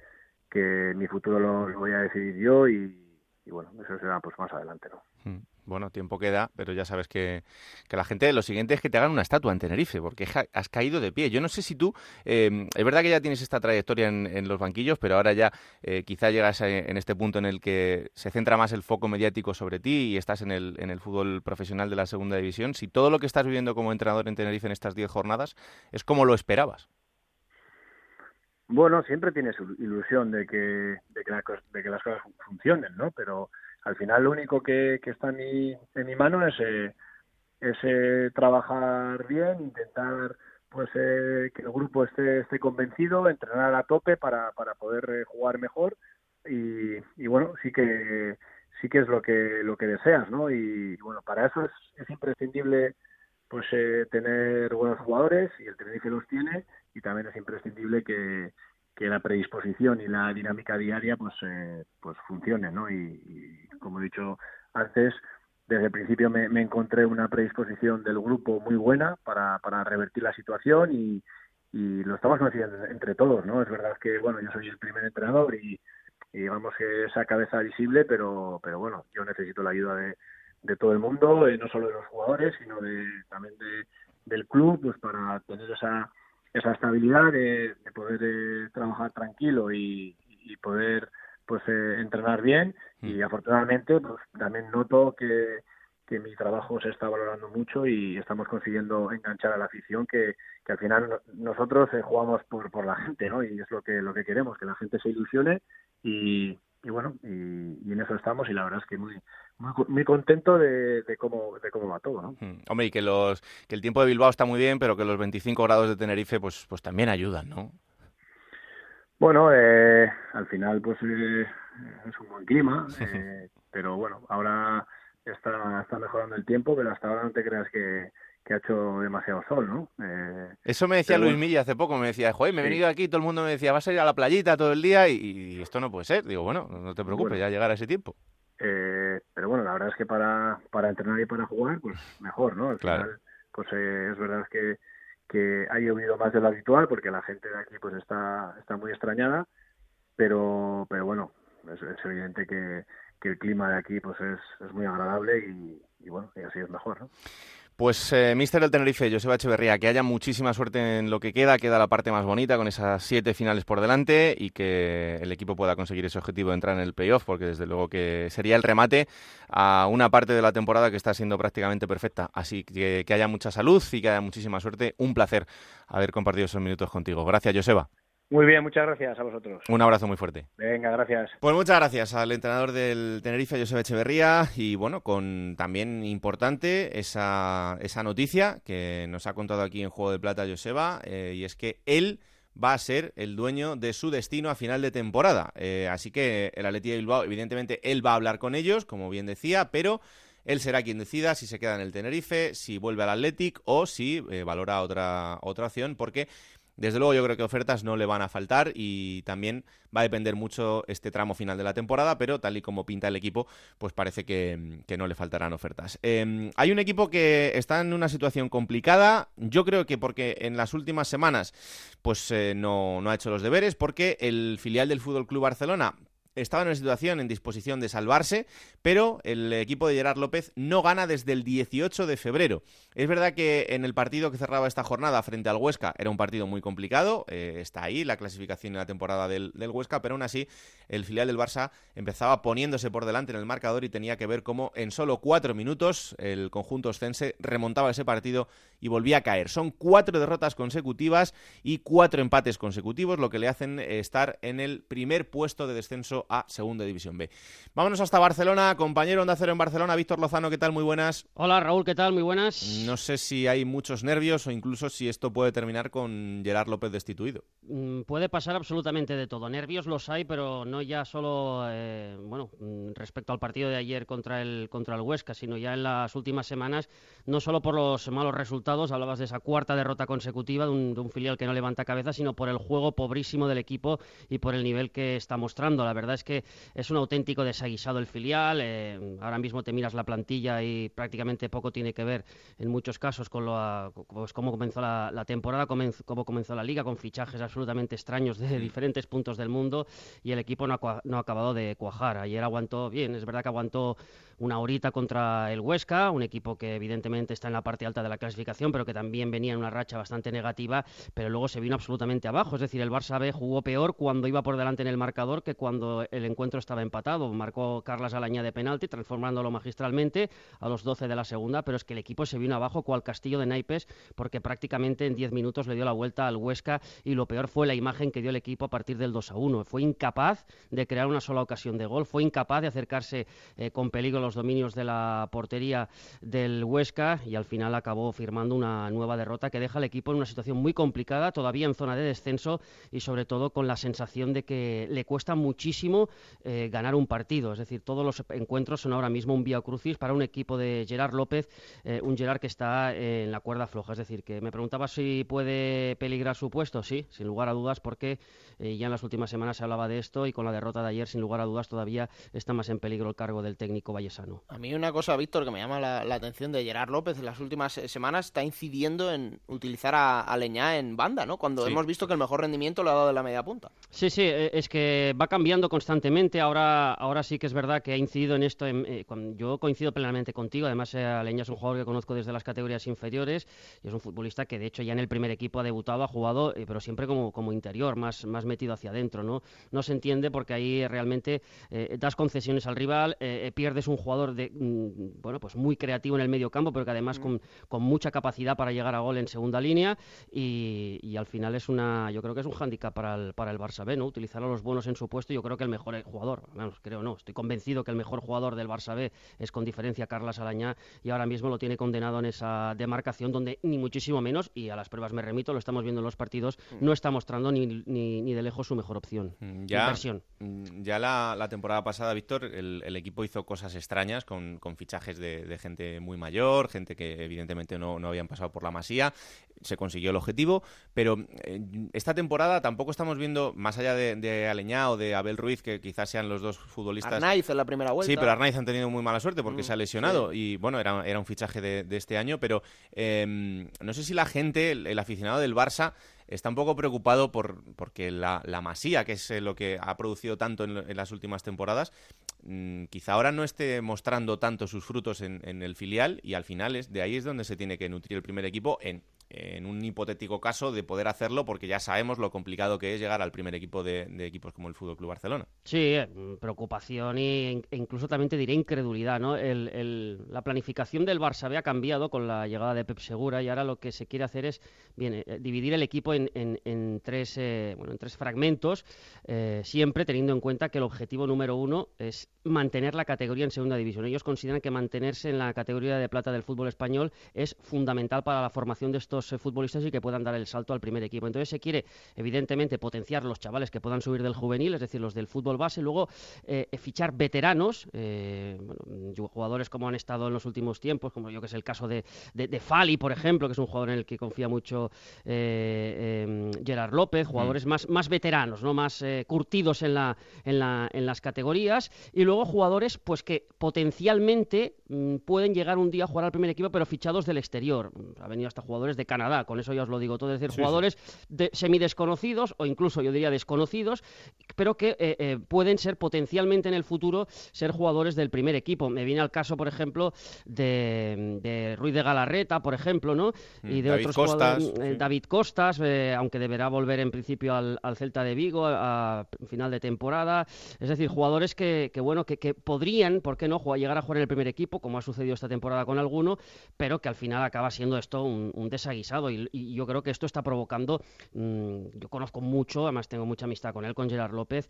que mi futuro lo, voy a decidir yo y, y bueno, eso será pues más adelante, ¿no?
Mm. Bueno, tiempo queda, pero ya sabes que, que, la gente, lo siguiente es que te hagan una estatua en Tenerife, porque has caído de pie. Yo no sé si tú, eh, es verdad que ya tienes esta trayectoria en, los banquillos, pero ahora ya eh, quizá llegas en este punto en el que se centra más el foco mediático sobre ti y estás en el, en el fútbol profesional de la segunda división. Si todo lo que estás viviendo como entrenador en Tenerife en estas 10 jornadas es como lo esperabas.
Bueno, siempre tienes ilusión de que, de que las cosas funcionen, ¿no? Pero al final lo único que, que está en mi, en mi mano es, eh, es eh, trabajar bien, intentar pues eh, que el grupo esté, esté convencido, entrenar a tope para, para poder jugar mejor y, y, bueno, sí que sí que es lo que lo que deseas, ¿no? Y, bueno, para eso es, es imprescindible pues tener buenos jugadores y el Tenerife los tiene y también es imprescindible que, que la predisposición y la dinámica diaria pues eh, pues funcione no y, como he dicho antes desde el principio me, encontré una predisposición del grupo muy buena para, para revertir la situación y, y lo estamos haciendo entre todos no es verdad que bueno yo soy el primer entrenador y, digamos que esa cabeza visible pero pero bueno yo necesito la ayuda de, de todo el mundo eh, no solo de los jugadores sino de también de, del club pues para tener esa esa estabilidad de, poder eh, trabajar tranquilo y, poder pues eh, entrenar bien y mm. afortunadamente pues también noto que, que mi trabajo se está valorando mucho y estamos consiguiendo enganchar a la afición que, que al final nosotros eh, jugamos por, por la gente ¿no? y es lo que lo que queremos que la gente se ilusione y, y bueno y, en eso estamos y la verdad es que muy muy, contento de, cómo, de cómo va todo, ¿no?
Hmm. Hombre, y que, los, que el tiempo de Bilbao está muy bien, pero que los 25 grados de Tenerife pues, pues también ayudan, ¿no?
Bueno, eh, al final pues eh, es un buen clima, eh, pero bueno, ahora está, está mejorando el tiempo, pero hasta ahora no te creas que, que ha hecho demasiado sol, ¿no?
Eso me decía Luis Milla hace poco, me decía, joder, me he venido aquí, todo el mundo me decía, vas a ir a la playita todo el día y, esto no puede ser. Digo, bueno, no te preocupes, ya llegará ese tiempo.
Eh, pero bueno, la verdad es que para, para entrenar y para jugar, pues mejor, ¿no? Al
claro.
final, pues eh, es verdad que, que ha llovido más de lo habitual porque la gente de aquí pues está, está muy extrañada, pero, pero bueno, es, evidente que, que, el clima de aquí pues es, es muy agradable y, y bueno, y así es mejor, ¿no?
Pues, eh, Mister del Tenerife, Joseba Echeverría, que haya muchísima suerte en lo que queda, queda la parte más bonita con esas siete finales por delante y que el equipo pueda conseguir ese objetivo de entrar en el playoff, porque desde luego que sería el remate a una parte de la temporada que está siendo prácticamente perfecta. Así que que haya mucha salud y que haya muchísima suerte. Un placer haber compartido esos minutos contigo. Gracias, Joseba.
Muy bien, muchas gracias a vosotros.
Un abrazo muy fuerte.
Venga, gracias.
Pues muchas gracias al entrenador del Tenerife, José Echeverría, y bueno, con también importante esa, esa noticia que nos ha contado aquí en Juego de Plata Joseba, eh, y es que él va a ser el dueño de su destino a final de temporada. Eh, así que el Atleti de Bilbao, evidentemente, él va a hablar con ellos, como bien decía, pero Él será quien decida si se queda en el Tenerife, si vuelve al Athletic o si eh, valora otra, otra opción, porque desde luego yo creo que ofertas no le van a faltar y también va a depender mucho este tramo final de la temporada, pero tal y como pinta el equipo, pues parece que, no le faltarán ofertas. Em, hay un equipo que está en una situación complicada, yo creo que porque en las últimas semanas pues eh, no, no ha hecho los deberes, porque el filial del Fútbol Club Barcelona estaba en una situación en disposición de salvarse, pero el equipo de Gerard López no gana desde el 18 de febrero. Es verdad que en el partido que cerraba esta jornada frente al Huesca era un partido muy complicado, eh, está ahí la clasificación en la temporada del, Huesca, pero aún así el filial del Barça empezaba poniéndose por delante en el marcador y tenía que ver cómo en solo cuatro minutos el conjunto ostense remontaba ese partido y volvía a caer. Son cuatro derrotas consecutivas y cuatro empates consecutivos, lo que le hacen estar en el primer puesto de descenso a Segunda División B. Vámonos hasta Barcelona, compañero Onda Cero en Barcelona, Víctor Lozano, ¿qué tal? Muy buenas.
Hola Raúl, ¿qué tal? Muy buenas.
No sé si hay muchos nervios o incluso si esto puede terminar con Gerard López destituido.
Mm, puede pasar absolutamente de todo. Nervios los hay, pero no ya solo, eh, bueno, mm, respecto al partido de ayer contra el, contra el Huesca, sino ya en las últimas semanas, no solo por los malos resultados, hablabas de esa cuarta derrota consecutiva de un, de un filial que no levanta cabeza, sino por el juego pobrísimo del equipo y por el nivel que está mostrando. La verdad es que es un auténtico desaguisado el filial. Eh, ahora mismo te miras la plantilla y prácticamente poco tiene que ver en muchos casos con lo, pues, cómo comenzó la, temporada, cómo comenzó la liga, con fichajes absolutamente extraños de diferentes puntos del mundo y el equipo no ha, no ha acabado de cuajar. Ayer aguantó bien, es verdad que aguantó una horita contra el Huesca, un equipo que evidentemente está en la parte alta de la clasificación, pero que también venía en una racha bastante negativa, pero luego se vino absolutamente abajo. Es decir, el Barça B jugó peor cuando iba por delante en el marcador que cuando el encuentro estaba empatado. Marcó Carlas Alaña de penalti, transformándolo magistralmente a los 12 de la segunda, pero es que el equipo se vino abajo cual castillo de naipes, porque prácticamente en 10 minutos le dio la vuelta al Huesca y lo peor fue la imagen que dio el equipo a partir del 2 a 1. Fue incapaz de crear una sola ocasión de gol, fue incapaz de acercarse eh, con peligro los dominios de la portería del Huesca y al final acabó firmando una nueva derrota que deja al equipo en una situación muy complicada, todavía en zona de descenso y sobre todo con la sensación de que le cuesta muchísimo eh, ganar un partido. Es decir, todos los encuentros son ahora mismo un vía crucis para un equipo de Gerard López, eh, un Gerard que está en la cuerda floja. Es decir, que me preguntaba si puede peligrar su puesto. Sí, sin lugar a dudas, porque eh, ya en las últimas semanas se hablaba de esto y con la derrota de ayer, sin lugar a dudas, todavía está más en peligro el cargo del técnico
A mí una cosa, Víctor, que me llama la, atención de Gerard López en las últimas eh, semanas está incidiendo en utilizar a, Leñá en banda, ¿no? Cuando hemos visto que el mejor rendimiento lo ha dado de la media punta.
Sí, sí, eh, es que va cambiando constantemente. Ahora, ahora sí que es verdad que ha incidido en esto. Eh, yo coincido plenamente contigo. Además, Leña es un jugador que conozco desde las categorías inferiores y es un futbolista que, de hecho, ya en el primer equipo ha debutado, ha jugado, pero siempre como, como interior, más, más metido hacia adentro, ¿no? No se entiende porque ahí realmente das concesiones al rival, pierdes un jugador de Mm, bueno, pues muy creativo en el medio campo, pero que además con, con, mucha capacidad para llegar a gol en segunda línea y, y, al final es una, yo creo que es un hándicap para el, para el Barça B, ¿no? Utilizar a los buenos en su puesto, yo creo que el mejor jugador, creo no, estoy convencido que el mejor jugador del Barça B es con diferencia Carlas Alañá y ahora mismo lo tiene condenado en esa demarcación donde ni muchísimo menos, y a las pruebas me remito, lo estamos viendo en los partidos, mm. no está mostrando ni, ni, ni de lejos su mejor opción.
Mm, ya, ya la, la, temporada pasada, Víctor, el, el equipo hizo cosas extrañas con, con fichajes de, gente muy mayor, gente que evidentemente no, no, habían pasado por la masía. Se consiguió el objetivo, pero eh, esta temporada tampoco estamos viendo, más allá de, de Aleñá o de Abel Ruiz, que quizás sean los dos futbolistas.
Arnaiz en la primera vuelta.
Sí, pero Arnaiz han tenido muy mala suerte porque mm, se ha lesionado y bueno, era, era un fichaje de, este año, pero em, no sé si la gente, el aficionado del Barça, está un poco preocupado por porque la, la masía, que es lo que ha producido tanto en, las últimas temporadas, quizá ahora no esté mostrando tanto sus frutos en, en, el filial y al final es de ahí es donde se tiene que nutrir el primer equipo en en un hipotético caso de poder hacerlo porque ya sabemos lo complicado que es llegar al primer equipo de, equipos como el Fútbol Club Barcelona.
Sí, eh, preocupación e incluso también te diré incredulidad, la planificación del Barça B ha cambiado con la llegada de Pep Segura y ahora lo que se quiere hacer es bien, eh, dividir el equipo en, tres eh, bueno, en tres fragmentos, siempre teniendo en cuenta que el objetivo número uno es mantener la categoría en segunda división. Ellos consideran que mantenerse en la categoría de plata del fútbol español es fundamental para la formación de estos estos eh, futbolistas y que puedan dar el salto al primer equipo. Entonces se quiere, evidentemente, potenciar los chavales que puedan subir del juvenil, es decir, los del fútbol base, luego eh, fichar veteranos, jugadores como han estado en los últimos tiempos, como yo que es el caso de, de, Fali, por ejemplo, que es un jugador en el que confía mucho em, Gerard López, jugadores mm. más, más veteranos, no más curtidos en, la, en, la, en las categorías, y luego jugadores pues que potencialmente mm, pueden llegar un día a jugar al primer equipo, pero fichados del exterior. Ha venido hasta jugadores de Canadá, con eso ya os lo digo todo, es decir, jugadores de, semidesconocidos o incluso yo diría desconocidos, pero que eh, eh, pueden ser potencialmente en el futuro ser jugadores del primer equipo. Me viene al caso, por ejemplo, de, Ruiz de Galarreta, por ejemplo, ¿no?
Mm, y de David otros Costas, jugadores,
eh, David Costas, aunque deberá volver en principio al, Celta de Vigo a, final de temporada. Es decir, jugadores que, bueno, que, que, podrían, ¿por qué no?, llegar a jugar en el primer equipo, como ha sucedido esta temporada con alguno, pero que al final acaba siendo esto un, desaguisado. Y, yo creo que esto está provocando, mm, yo conozco mucho, además tengo mucha amistad con él, con Gerard López,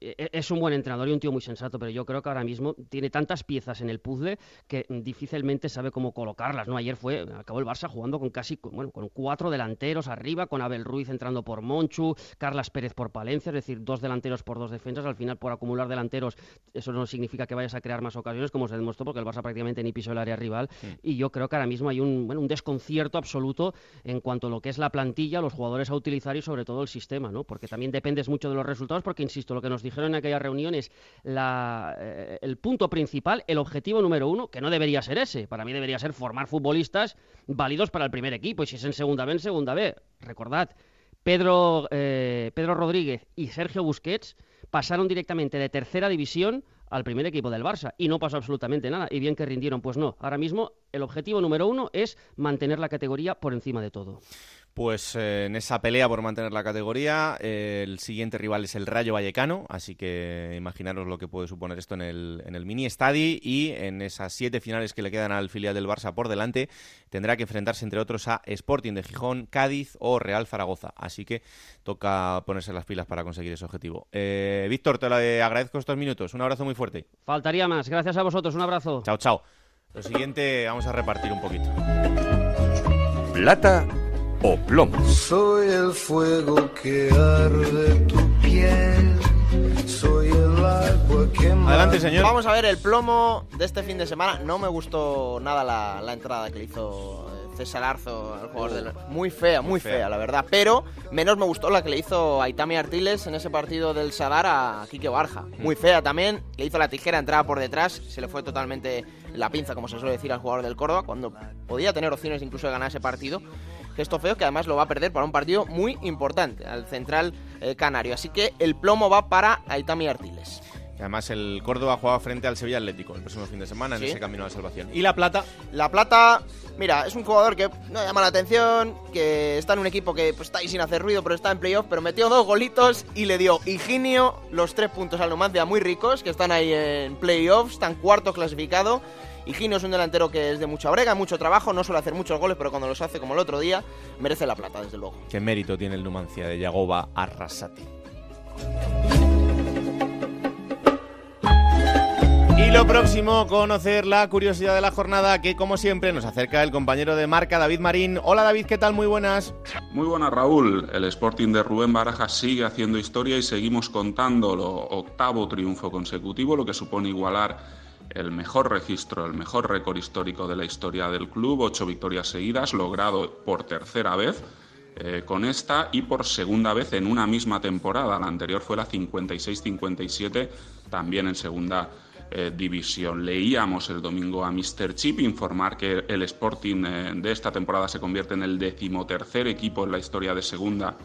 e, e, es un buen entrenador y un tío muy sensato, pero yo creo que ahora mismo tiene tantas piezas en el puzzle que difícilmente sabe cómo colocarlas, ¿no? Ayer fue, acabó el Barça jugando con casi, bueno, con cuatro delanteros arriba, con Abel Ruiz entrando por Monchu, Carlas Pérez por Palencia, es decir, dos delanteros por dos defensas, al final por acumular delanteros eso no significa que vayas a crear más ocasiones, como se demostró, porque el Barça prácticamente ni pisó el área rival, y yo creo que ahora mismo hay un, bueno, un desconcierto absoluto en cuanto a lo que es la plantilla, los jugadores a utilizar y sobre todo el sistema, ¿no? Porque también dependes mucho de los resultados, porque insisto, lo que nos dijeron en aquella reunión es eh, el punto principal, el objetivo número uno, que no debería ser ese, para mí debería ser formar futbolistas válidos para el primer equipo, y si es en segunda B, en segunda B. Recordad, Pedro, eh, Pedro Rodríguez y Sergio Busquets pasaron directamente de tercera división al primer equipo del Barça y no pasó absolutamente nada. Y bien que rindieron, pues no. Ahora mismo el objetivo número uno es mantener la categoría por encima de todo.
Pues eh, en esa pelea por mantener la categoría, eh, el siguiente rival es el Rayo Vallecano, así que imaginaros lo que puede suponer esto en el, en el mini estadi y en esas siete finales que le quedan al filial del Barça por delante, tendrá que enfrentarse entre otros a Sporting de Gijón, Cádiz o Real Zaragoza. Así que toca ponerse las pilas para conseguir ese objetivo. Eh, Víctor, te lo agradezco estos minutos. Un abrazo muy fuerte.
Faltaría más. Gracias a vosotros. Un abrazo.
Chao, chao. Lo siguiente, vamos a repartir un poquito.
Plata o plomo.
Soy el fuego que arde tu piel. Soy el agua que
Adelante, señor.
Vamos a ver el plomo de este fin de semana. No me gustó nada la, entrada que le hizo eh, César Arzo, al jugador del... Muy fea, muy, fea. la verdad. Pero menos me gustó la que le hizo a Itami Artiles en ese partido del Sadar a Quique Barja. Muy mm. fea también. Le hizo la tijera, entrada por detrás. Se le fue totalmente la pinza, como se suele decir al jugador del Córdoba, cuando podía tener opciones incluso de ganar ese partido gesto feo que además lo va a perder para un partido muy importante al central eh, canario. Así que el plomo va para Aitami Artiles.
además el Córdoba juega frente al Sevilla Atlético el próximo fin de semana en ese camino a la salvación. ¿Y la Plata?
La Plata, mira, es un jugador que no llama la atención, que está en un equipo que pues, está ahí sin hacer ruido, pero está en playoff, pero metió dos golitos y le dio Higinio los tres puntos al Numancia muy ricos, que están ahí en playoffs, están cuarto clasificado. Y Gino es un delantero que es de mucha brega, mucho trabajo, no suele hacer muchos goles, pero cuando los hace como el otro día, merece la plata, desde luego.
Qué mérito tiene el Numancia de Yagoba Arrasati. Y lo próximo, conocer la curiosidad de la jornada que, como siempre, nos acerca el compañero de marca, David Marín. Hola David, ¿qué tal? Muy buenas.
Muy buenas, Raúl. El Sporting de Rubén Barajas sigue haciendo historia y seguimos contando lo octavo triunfo consecutivo, lo que supone igualar el mejor registro, el mejor récord histórico de la historia del club, ocho victorias seguidas, logrado por tercera vez eh, con esta y por segunda vez en una misma temporada. La anterior fue la 56-57, también en segunda eh, división. Leíamos el domingo a Mr. Chip informar que el Sporting eh, de esta temporada se convierte en el decimotercer equipo en la historia de segunda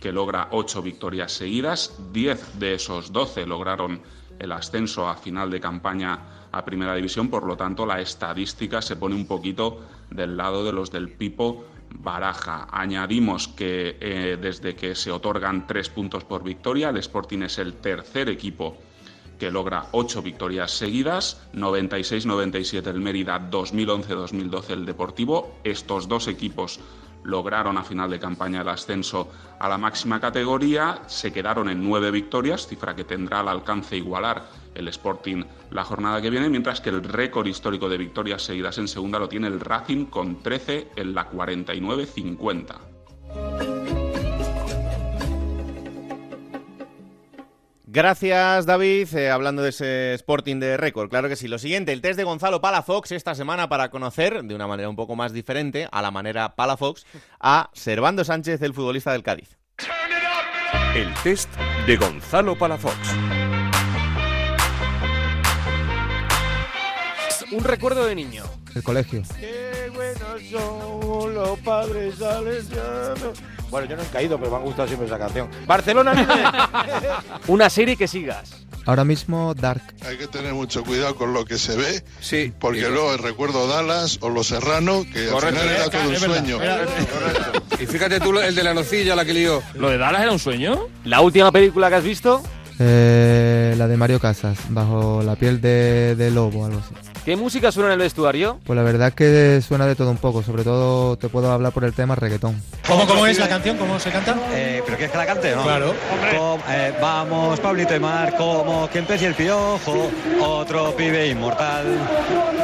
que logra ocho victorias seguidas. Diez de esos doce lograron el ascenso a final de campaña a Primera División, por lo tanto la estadística se pone un poquito del lado de los del Pipo Baraja. Añadimos que eh, desde que se otorgan tres puntos por victoria, el Sporting es el tercer equipo que logra ocho victorias seguidas, 96-97 el Mérida, 2011-2012 el Deportivo. Estos dos equipos lograron a final de campaña el ascenso a la máxima categoría, se quedaron en nueve victorias, cifra que tendrá al alcance igualar el Sporting la jornada que viene, mientras que el récord histórico de victorias seguidas en segunda lo tiene el Racing con 13 en la 49-50.
Gracias, David. Eh, hablando de ese Sporting de récord, claro que sí. Lo siguiente, el test de Gonzalo Palafox esta semana para conocer, de una manera un poco más diferente, a la manera Palafox, a Servando Sánchez, el futbolista del Cádiz.
El test de Gonzalo Palafox.
Un recuerdo de niño.
El colegio.
Son los padres salesianos. Bueno, yo no he caído, pero me ha gustado siempre esa canción. Barcelona,
Una serie que sigas.
Ahora mismo Dark.
Hay que tener mucho cuidado con lo que se ve, sí, porque luego recuerdo Dallas o Los Serrano, que al final era todo un sueño.
Y fíjate tú el de la nocilla, la que lió.
¿Lo de Dallas era un sueño? ¿La última película que has visto?
Eh, la de Mario Casas, bajo la piel de, de lobo, algo así.
¿Qué música suena en el vestuario?
Pues la verdad es que suena de todo un poco, sobre todo te puedo hablar por el tema reggaetón.
¿Cómo, cómo es la canción? ¿Cómo se canta?
Eh, ¿Pero quieres que la cante no?
Claro.
Com- eh, vamos, Pablito y Mar, como quien pese el piojo, otro pibe inmortal.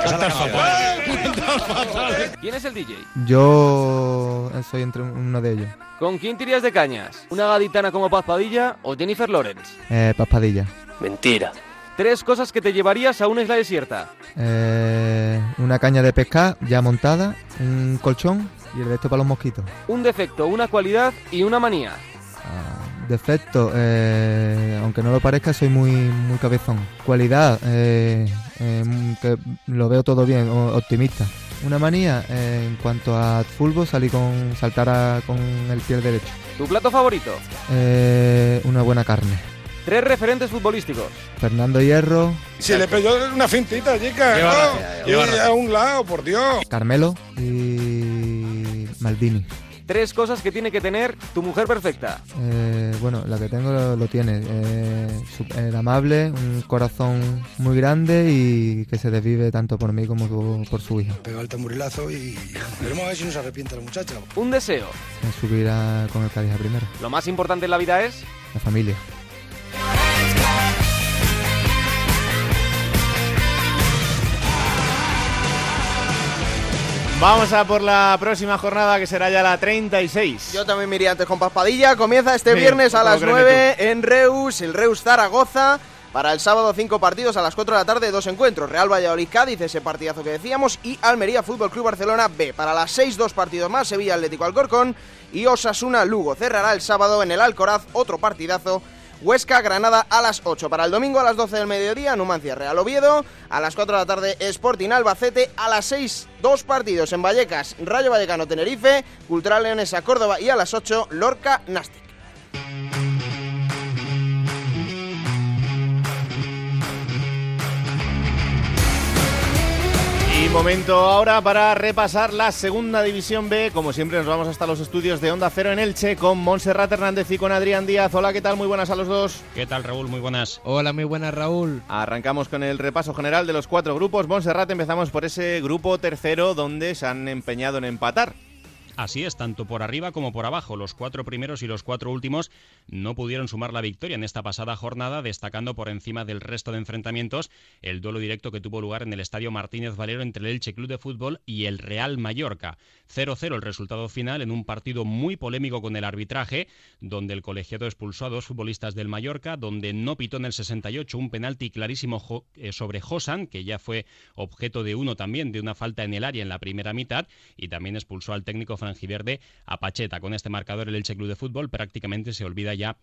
Canción.
¿Quién es el DJ?
Yo soy entre uno de ellos.
¿Con quién tirías de cañas? ¿Una gaditana como Paz Padilla o Jennifer Lawrence?
Eh, Paspadilla.
Mentira. Tres cosas que te llevarías a una isla desierta.
Eh, una caña de pescar ya montada, un colchón y el resto para los mosquitos.
Un defecto, una cualidad y una manía.
Defecto, eh, aunque no lo parezca, soy muy, muy cabezón. Cualidad, eh, eh, que lo veo todo bien, optimista. Una manía, eh, en cuanto a fútbol, salí con saltar a- con el pie derecho.
¿Tu plato favorito?
Eh, una buena carne.
Tres referentes futbolísticos.
Fernando Hierro,
Se le pegó una fintita, chica. ¿no? a un lado, por Dios.
Carmelo y Maldini.
Tres cosas que tiene que tener tu mujer perfecta.
Eh, bueno, la que tengo lo, lo tiene. Eh, amable, un corazón muy grande y que se desvive tanto por mí como por, su hija.
Pegó el tamborilazo y veremos a ver si no se arrepiente la muchacha.
Un deseo.
Subir a- con el Cádiz a primera.
Lo más importante en la vida es...
La familia.
Vamos a por la próxima jornada que será ya la 36.
Yo también me iría antes con Paspadilla. Comienza este
Sí,
viernes a las
lo que
9 en Reus, el Reus Zaragoza. Para el sábado, cinco partidos a las 4 de la tarde, dos encuentros. Real Valladolid Cádiz, ese partidazo que decíamos, y Almería Fútbol Club Barcelona B. Para las 6, dos partidos más, Sevilla Atlético Alcorcón y Osasuna Lugo. Cerrará el sábado en el Alcoraz, otro partidazo. Huesca, Granada a las 8. Para el domingo a las 12 del mediodía, Numancia Real Oviedo. A las 4 de la tarde, Sporting Albacete. A las 6, dos partidos en Vallecas, Rayo Vallecano Tenerife. Cultural Leonesa Córdoba. Y a las 8, Lorca Nastic.
Momento ahora para repasar la segunda división B. Como siempre nos vamos hasta los estudios de Onda Cero en Elche con Montserrat Hernández y con Adrián Díaz. Hola, ¿qué tal? Muy buenas a los dos.
¿Qué tal, Raúl? Muy buenas.
Hola, muy buenas, Raúl.
Arrancamos con el repaso general de los cuatro grupos. Montserrat, empezamos por ese grupo tercero donde se han empeñado en empatar.
Así es, tanto por arriba como por abajo. Los cuatro primeros y los cuatro últimos no pudieron sumar la victoria en esta pasada jornada, destacando por encima del resto de enfrentamientos el duelo directo que tuvo lugar en el Estadio Martínez Valero entre el Elche Club de Fútbol y el Real Mallorca. 0-0 el resultado final en un partido muy polémico con el arbitraje, donde el colegiado expulsó a dos futbolistas del Mallorca, donde no pitó en el 68 un penalti clarísimo eh, sobre Josan, que ya fue objeto de uno también de una falta en el área en la primera mitad, y también expulsó al técnico franjiverde a Pacheta. Con este marcador el Elche Club de Fútbol prácticamente se olvida ya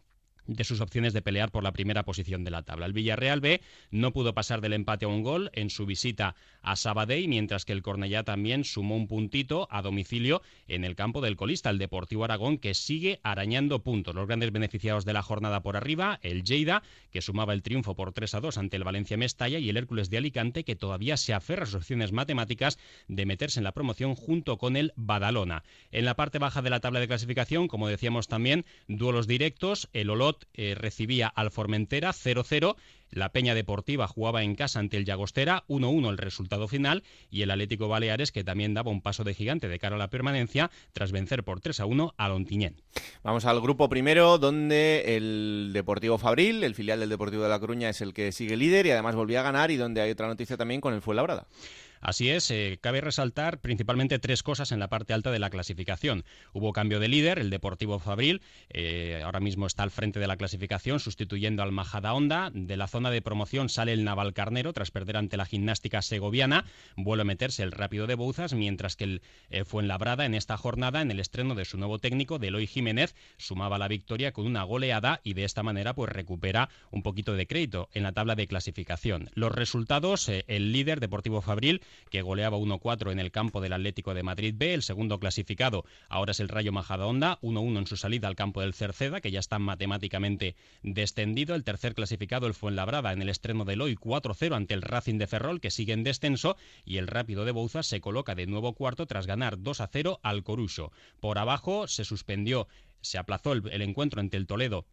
de sus opciones de pelear por la primera posición de la tabla. El Villarreal B no pudo pasar del empate a un gol en su visita a Sabadell, mientras que el Cornellá también sumó un puntito a domicilio en el campo del colista, el Deportivo Aragón, que sigue arañando puntos. Los grandes beneficiados de la jornada por arriba, el Lleida, que sumaba el triunfo por 3 a 2 ante el Valencia Mestalla, y el Hércules de Alicante, que todavía se aferra a sus opciones matemáticas de meterse en la promoción junto con el Badalona. En la parte baja de la tabla de clasificación, como decíamos también, duelos directos, el Olot Eh, recibía al Formentera 0-0. La Peña Deportiva jugaba en casa ante el Llagostera, 1-1 el resultado final, y el Atlético Baleares, que también daba un paso de gigante de cara a la permanencia, tras vencer por 3-1 a Lontiñén.
Vamos al grupo primero, donde el Deportivo Fabril, el filial del Deportivo de La Coruña, es el que sigue líder y además volvió a ganar, y donde hay otra noticia también con el Fuenlabrada.
Así es, eh, cabe resaltar principalmente tres cosas en la parte alta de la clasificación. Hubo cambio de líder, el Deportivo Fabril, eh, ahora mismo está al frente de la clasificación, sustituyendo al Majada Honda. De la zona de promoción sale el Naval Carnero, tras perder ante la gimnástica segoviana. Vuelve a meterse el Rápido de Bouzas, mientras que el eh, Fuenlabrada en esta jornada, en el estreno de su nuevo técnico, de Eloy Jiménez, sumaba la victoria con una goleada y de esta manera pues recupera un poquito de crédito en la tabla de clasificación. Los resultados, el líder Deportivo Fabril que goleaba 1-4 en el campo del Atlético de Madrid B. El segundo clasificado ahora es el Rayo Majadahonda, 1-1 en su salida al campo del Cerceda, que ya está matemáticamente descendido. El tercer clasificado, el Fuenlabrada, en el estreno del hoy 4-0 ante el Racing de Ferrol, que sigue en descenso. Y el Rápido de Bouzas se coloca de nuevo cuarto tras ganar 2-0 al Coruso. Por abajo se suspendió, se aplazó el, el encuentro entre el Toledo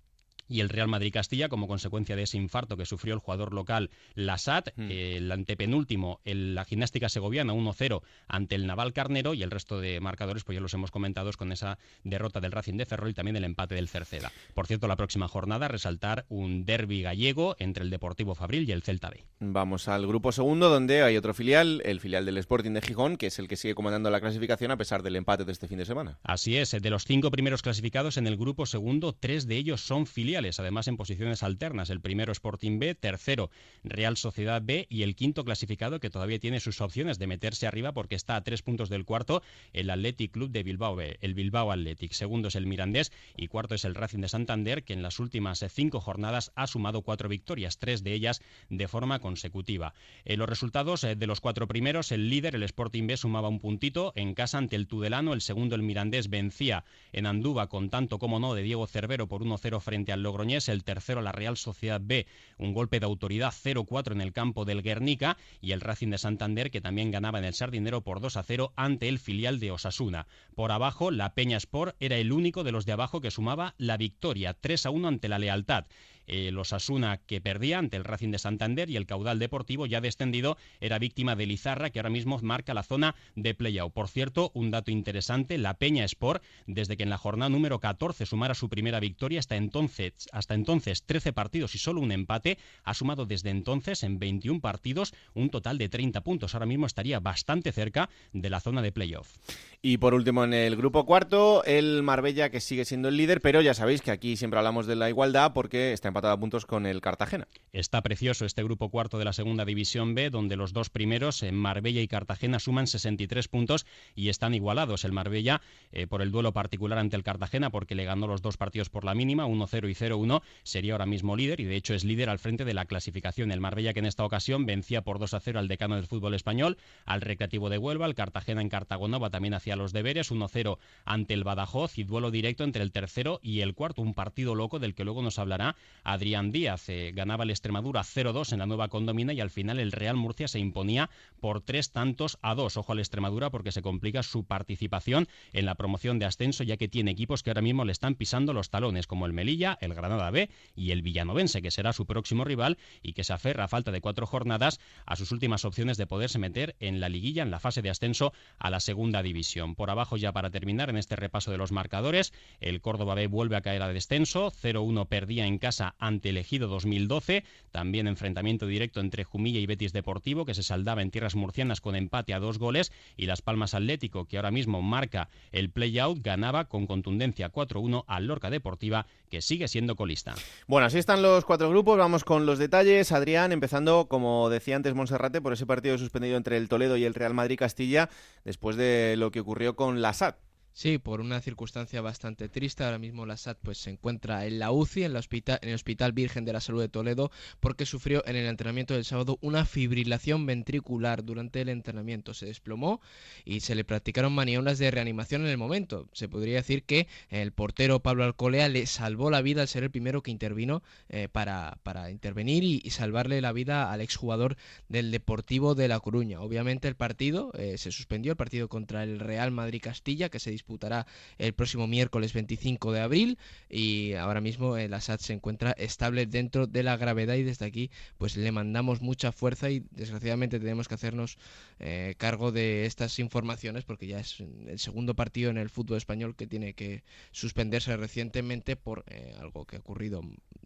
y el Real Madrid Castilla como consecuencia de ese infarto que sufrió el jugador local Lasat, mm. el antepenúltimo, el, la gimnástica segoviana 1-0 ante el Naval Carnero y el resto de marcadores pues ya los hemos comentado con esa derrota del Racing de Ferrol y también el empate del Cerceda. Por cierto, la próxima jornada resaltar un derby gallego entre el Deportivo Fabril y el Celta B.
Vamos al grupo segundo donde hay otro filial, el filial del Sporting de Gijón, que es el que sigue comandando la clasificación a pesar del empate de este fin de semana.
Así es, de los cinco primeros clasificados en el grupo segundo, tres de ellos son filiales además en posiciones alternas. El primero Sporting B, tercero Real Sociedad B y el quinto clasificado que todavía tiene sus opciones de meterse arriba porque está a tres puntos del cuarto, el Athletic Club de Bilbao B, el Bilbao Athletic. Segundo es el Mirandés y cuarto es el Racing de Santander que en las últimas cinco jornadas ha sumado cuatro victorias, tres de ellas de forma consecutiva. En los resultados eh, de los cuatro primeros, el líder, el Sporting B, sumaba un puntito en casa ante el Tudelano, el segundo el Mirandés vencía en Andúba con tanto como no de Diego Cervero por 1-0 frente al Logroñés, el tercero la Real Sociedad B, un golpe de autoridad 0-4 en el campo del Guernica y el Racing de Santander que también ganaba en el Sardinero por 2-0 ante el filial de Osasuna. Por abajo, la Peña Sport era el único de los de abajo que sumaba la victoria 3-1 ante la Lealtad eh, los Asuna que perdía ante el Racing de Santander y el caudal deportivo ya descendido era víctima de Lizarra que ahora mismo marca la zona de playout. Por cierto, un dato interesante, la Peña Sport, desde que en la jornada número 14 sumara su primera victoria hasta entonces, hasta entonces 13 partidos y solo un empate, ha sumado desde entonces en 21 partidos un total de 30 puntos. Ahora mismo estaría bastante cerca de la zona de playoff.
Y por último, en el grupo cuarto, el Marbella, que sigue siendo el líder, pero ya sabéis que aquí siempre hablamos de la igualdad porque está empatado a puntos con el Cartagena.
Está precioso este grupo cuarto de la segunda división B, donde los dos primeros, en Marbella y Cartagena, suman 63 puntos y están igualados. El Marbella, eh, por el duelo particular ante el Cartagena, porque le ganó los dos partidos por la mínima, 1-0 y 0-1, sería ahora mismo líder y de hecho es líder al frente de la clasificación. El Marbella, que en esta ocasión vencía por 2-0 al decano del fútbol español, al Recreativo de Huelva, el Cartagena en Cartagonova también hacía los deberes, 1-0 ante el Badajoz y duelo directo entre el tercero y el cuarto, un partido loco del que luego nos hablará Adrián Díaz. Eh, ganaba el Extremadura 0-2 en la nueva condomina y al final el Real Murcia se imponía por tres tantos a dos. Ojo al Extremadura porque se complica su participación en la promoción de ascenso ya que tiene equipos que ahora mismo le están pisando los talones como el Melilla, el Granada B y el Villanovense que será su próximo rival y que se aferra a falta de cuatro jornadas a sus últimas opciones de poderse meter en la liguilla en la fase de ascenso a la segunda división. Por abajo ya para terminar en este repaso de los marcadores, el Córdoba B vuelve a caer a descenso, 0-1 perdía en casa ante el Ejido 2012, también enfrentamiento directo entre Jumilla y Betis Deportivo que se saldaba en tierras murcianas con empate a dos goles y Las Palmas Atlético que ahora mismo marca el play-out ganaba con contundencia 4-1 al Lorca Deportiva que sigue siendo colista.
Bueno, así están los cuatro grupos, vamos con los detalles. Adrián, empezando, como decía antes Monserrate, por ese partido suspendido entre el Toledo y el Real Madrid Castilla, después de lo que ocurrió con la SAT.
Sí, por una circunstancia bastante triste. Ahora mismo la SAT pues, se encuentra en la UCI, en, la hospital, en el Hospital Virgen de la Salud de Toledo, porque sufrió en el entrenamiento del sábado una fibrilación ventricular durante el entrenamiento. Se desplomó y se le practicaron maniobras de reanimación en el momento. Se podría decir que el portero Pablo Alcolea le salvó la vida al ser el primero que intervino eh, para, para, intervenir y, salvarle la vida al exjugador del Deportivo de La Coruña. Obviamente el partido eh, se suspendió, el partido contra el Real Madrid Castilla, que se disputó disputará el próximo miércoles 25 de abril y ahora mismo el Assad se encuentra estable dentro de la gravedad y desde aquí pues le mandamos mucha fuerza y desgraciadamente tenemos que hacernos eh, cargo de estas informaciones porque ya es el segundo partido en el fútbol español que tiene que suspenderse recientemente por eh, algo que ha ocurrido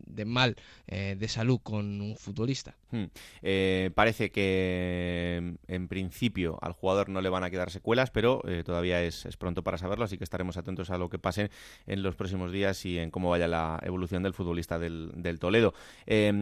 de mal eh, de salud con un futbolista.
Hmm. parece que en principio al jugador no le van a quedar secuelas, pero todavía es, pronto para saberlo, así que estaremos atentos a lo que pase en los próximos días y en cómo vaya la evolución del futbolista del, Toledo.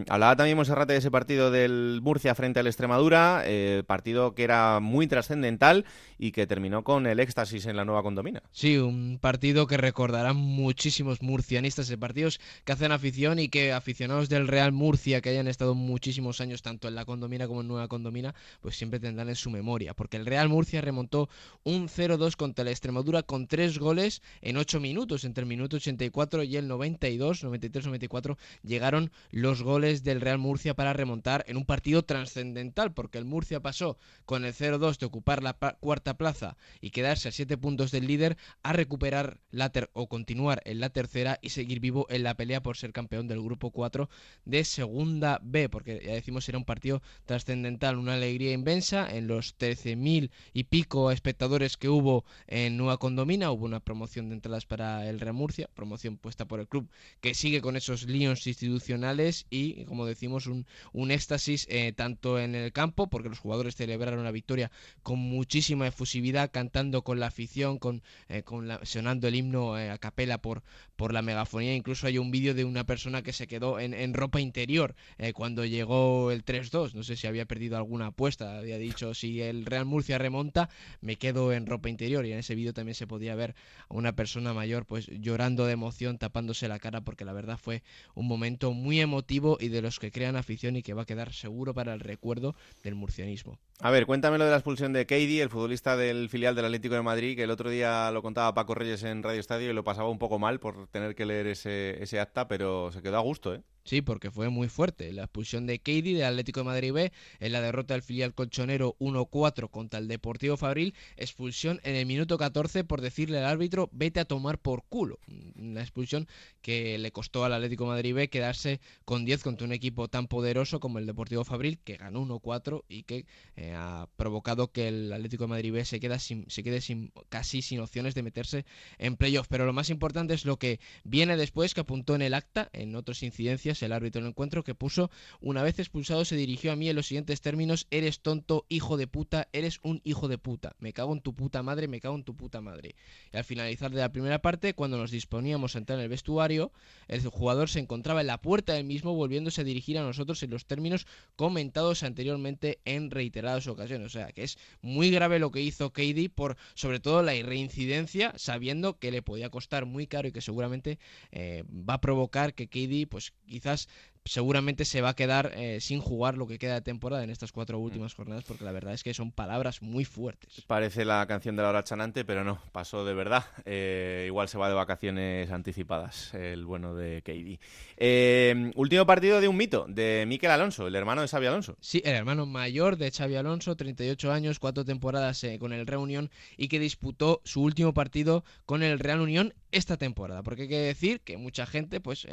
hablaba también Monserrate de ese partido del Murcia frente al Extremadura, partido que era muy trascendental y que terminó con el éxtasis en la nueva condomina.
Sí, un partido que recordarán muchísimos murcianistas de partidos que hacen afición y que aficionados del Real Murcia que hayan estado muchísimos años tanto en la condomina como en nueva condomina, pues siempre tendrán en su memoria, porque el Real Murcia remontó un 0-2 contra la Extremadura con tres goles en ocho minutos, entre el minuto 84 y el 92, 93-94 llegaron los goles del Real Murcia para remontar en un partido trascendental, porque el Murcia pasó con el 0-2 de ocupar la cuarta plaza y quedarse a 7 puntos del líder, a recuperar la o continuar en la tercera y seguir vivo en la pelea por ser campeón del grupo 4 de segunda B, porque ya decimos era un partido trascendental, una alegría inmensa. En los 13.000 y pico espectadores que hubo en Nueva Hubo una promoción de entradas para el Real Murcia, promoción puesta por el club que sigue con esos líos institucionales y como decimos un, un éxtasis eh, tanto en el campo, porque los jugadores celebraron una victoria con muchísima efusividad, cantando con la afición, con, eh, con la, sonando el himno eh, a capela por, por la megafonía. Incluso hay un vídeo de una persona que se quedó en, ropa interior cuando llegó el 3-2. No sé si había perdido alguna apuesta. Había dicho, si el Real Murcia remonta, me quedo en ropa interior. Y en ese vídeo también se podía ver a una persona mayor pues llorando de emoción, tapándose la cara, porque la verdad fue un momento muy emotivo y de los que crean afición y que va a quedar seguro para el recuerdo del murcianismo.
A ver, cuéntame lo de la expulsión de Katie, el futbolista del filial del Atlético de Madrid, que el otro día lo contaba Paco Reyes en Radio Estadio y lo pasaba un poco mal por tener que leer ese, ese acta, pero se quedó a gusto, ¿eh?
Sí, porque fue muy fuerte. La expulsión de Katie del Atlético de Madrid B en la derrota del filial colchonero 1-4 contra el Deportivo Fabril. Expulsión en el minuto 14 por decirle al árbitro vete a tomar por culo. Una expulsión que le costó al Atlético de Madrid B quedarse con 10 contra un equipo tan poderoso como el Deportivo Fabril que ganó 1-4 y que eh, ha provocado que el Atlético de Madrid B se, queda sin, se quede sin, casi sin opciones de meterse en playoff. Pero lo más importante es lo que viene después que apuntó en el acta en otras incidencias el árbitro del encuentro, que puso, una vez expulsado, se dirigió a mí en los siguientes términos, eres tonto, hijo de puta, eres un hijo de puta, me cago en tu puta madre, me cago en tu puta madre. Y al finalizar de la primera parte, cuando nos disponíamos a entrar en el vestuario, el jugador se encontraba en la puerta del mismo, volviéndose a dirigir a nosotros en los términos comentados anteriormente en reiteradas ocasiones. O sea, que es muy grave lo que hizo KD por, sobre todo, la reincidencia, sabiendo que le podía costar muy caro y que seguramente eh, va a provocar que KD, pues quizás seguramente se va a quedar eh, sin jugar lo que queda de temporada en estas cuatro mm. últimas jornadas, porque la verdad es que son palabras muy fuertes.
Parece la canción de la hora chanante, pero no, pasó de verdad. Eh, igual se va de vacaciones anticipadas, el bueno de Katie. Eh, último partido de un mito, de Miquel Alonso, el hermano de Xavi Alonso.
Sí, el hermano mayor de Xavi Alonso, 38 años, cuatro temporadas con el Reunión y que disputó su último partido con el Real Unión esta temporada, porque hay que decir que mucha gente, pues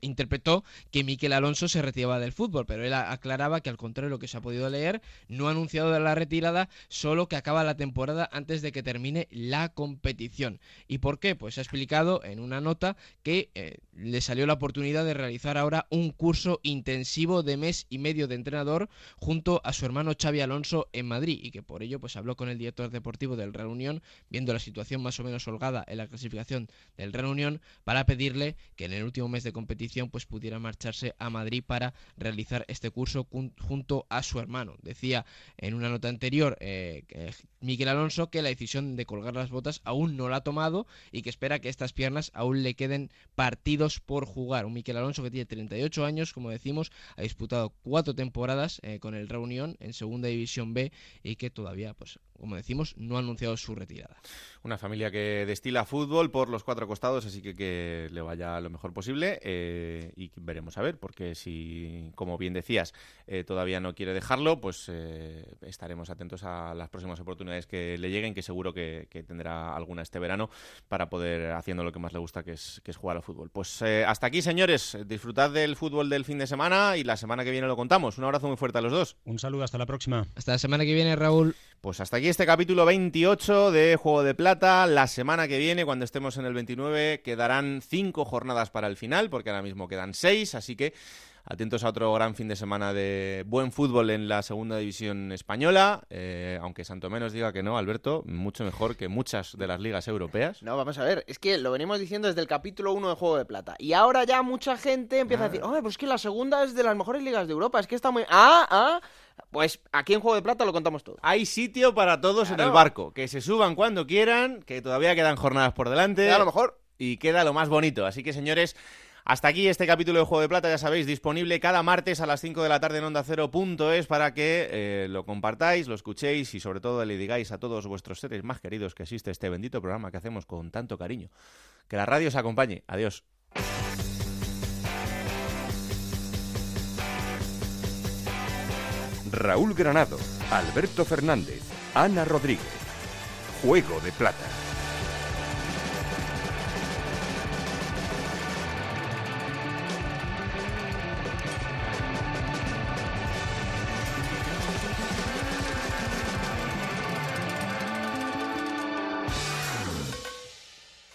interpretó que Miquel Alonso se retiraba del fútbol, pero él aclaraba que al contrario de lo que se ha podido leer, no ha anunciado la retirada, solo que acaba la temporada antes de que termine la competición. ¿Y por qué? Pues ha explicado en una nota que eh, le salió la oportunidad de realizar ahora un curso intensivo de mes y medio de entrenador junto a su hermano Xavi Alonso en Madrid y que por ello pues habló con el director deportivo del Real Unión, viendo la situación más o menos holgada en la clasificación del Real Unión, para pedirle que en el último mes de competición pues pudiera marcharse a Madrid para realizar este curso junto a su hermano. Decía en una nota anterior eh, Miguel Alonso que la decisión de colgar las botas aún no la ha tomado y que espera que estas piernas aún le queden partidos por jugar. Un Miquel Alonso que tiene 38 años, como decimos, ha disputado cuatro temporadas eh, con el Reunión en Segunda División B y que todavía pues como decimos, no ha anunciado su retirada.
Una familia que destila fútbol por los cuatro costados, así que que le vaya lo mejor posible eh, y veremos a ver, porque si, como bien decías, eh, todavía no quiere dejarlo, pues eh, estaremos atentos a las próximas oportunidades que le lleguen, que seguro que, tendrá alguna este verano para poder haciendo lo que más le gusta, que es, que es jugar al fútbol. Pues hasta aquí, señores, disfrutad del fútbol del fin de semana y la semana que viene lo contamos. Un abrazo muy fuerte a los dos.
Un saludo, hasta la próxima.
Hasta la semana que viene, Raúl.
Pues hasta aquí este capítulo 28 de Juego de Plata. La semana que viene, cuando estemos en el 29, quedarán cinco jornadas para el final, porque ahora mismo quedan seis, así que atentos a otro gran fin de semana de buen fútbol en la segunda división española, eh, aunque Santo Menos diga que no, Alberto, mucho mejor que muchas de las ligas europeas.
No, vamos a ver, es que lo venimos diciendo desde el capítulo 1 de Juego de Plata, y ahora ya mucha gente empieza a decir, oh, pues es que la segunda es de las mejores ligas de Europa, es que está muy... Ah, ah, pues aquí en Juego de Plata lo contamos todo.
Hay sitio para todos en el barco. Que se suban cuando quieran, que todavía quedan jornadas por delante.
a lo mejor.
Y queda lo más bonito. Así que, señores, hasta aquí este capítulo de Juego de Plata, ya sabéis, disponible cada martes a las 5 de la tarde en onda es para que eh, lo compartáis, lo escuchéis y sobre todo le digáis a todos vuestros seres más queridos que existe este bendito programa que hacemos con tanto cariño. Que la radio os acompañe. Adiós.
Raúl Granado, Alberto Fernández, Ana Rodríguez. Juego de Plata.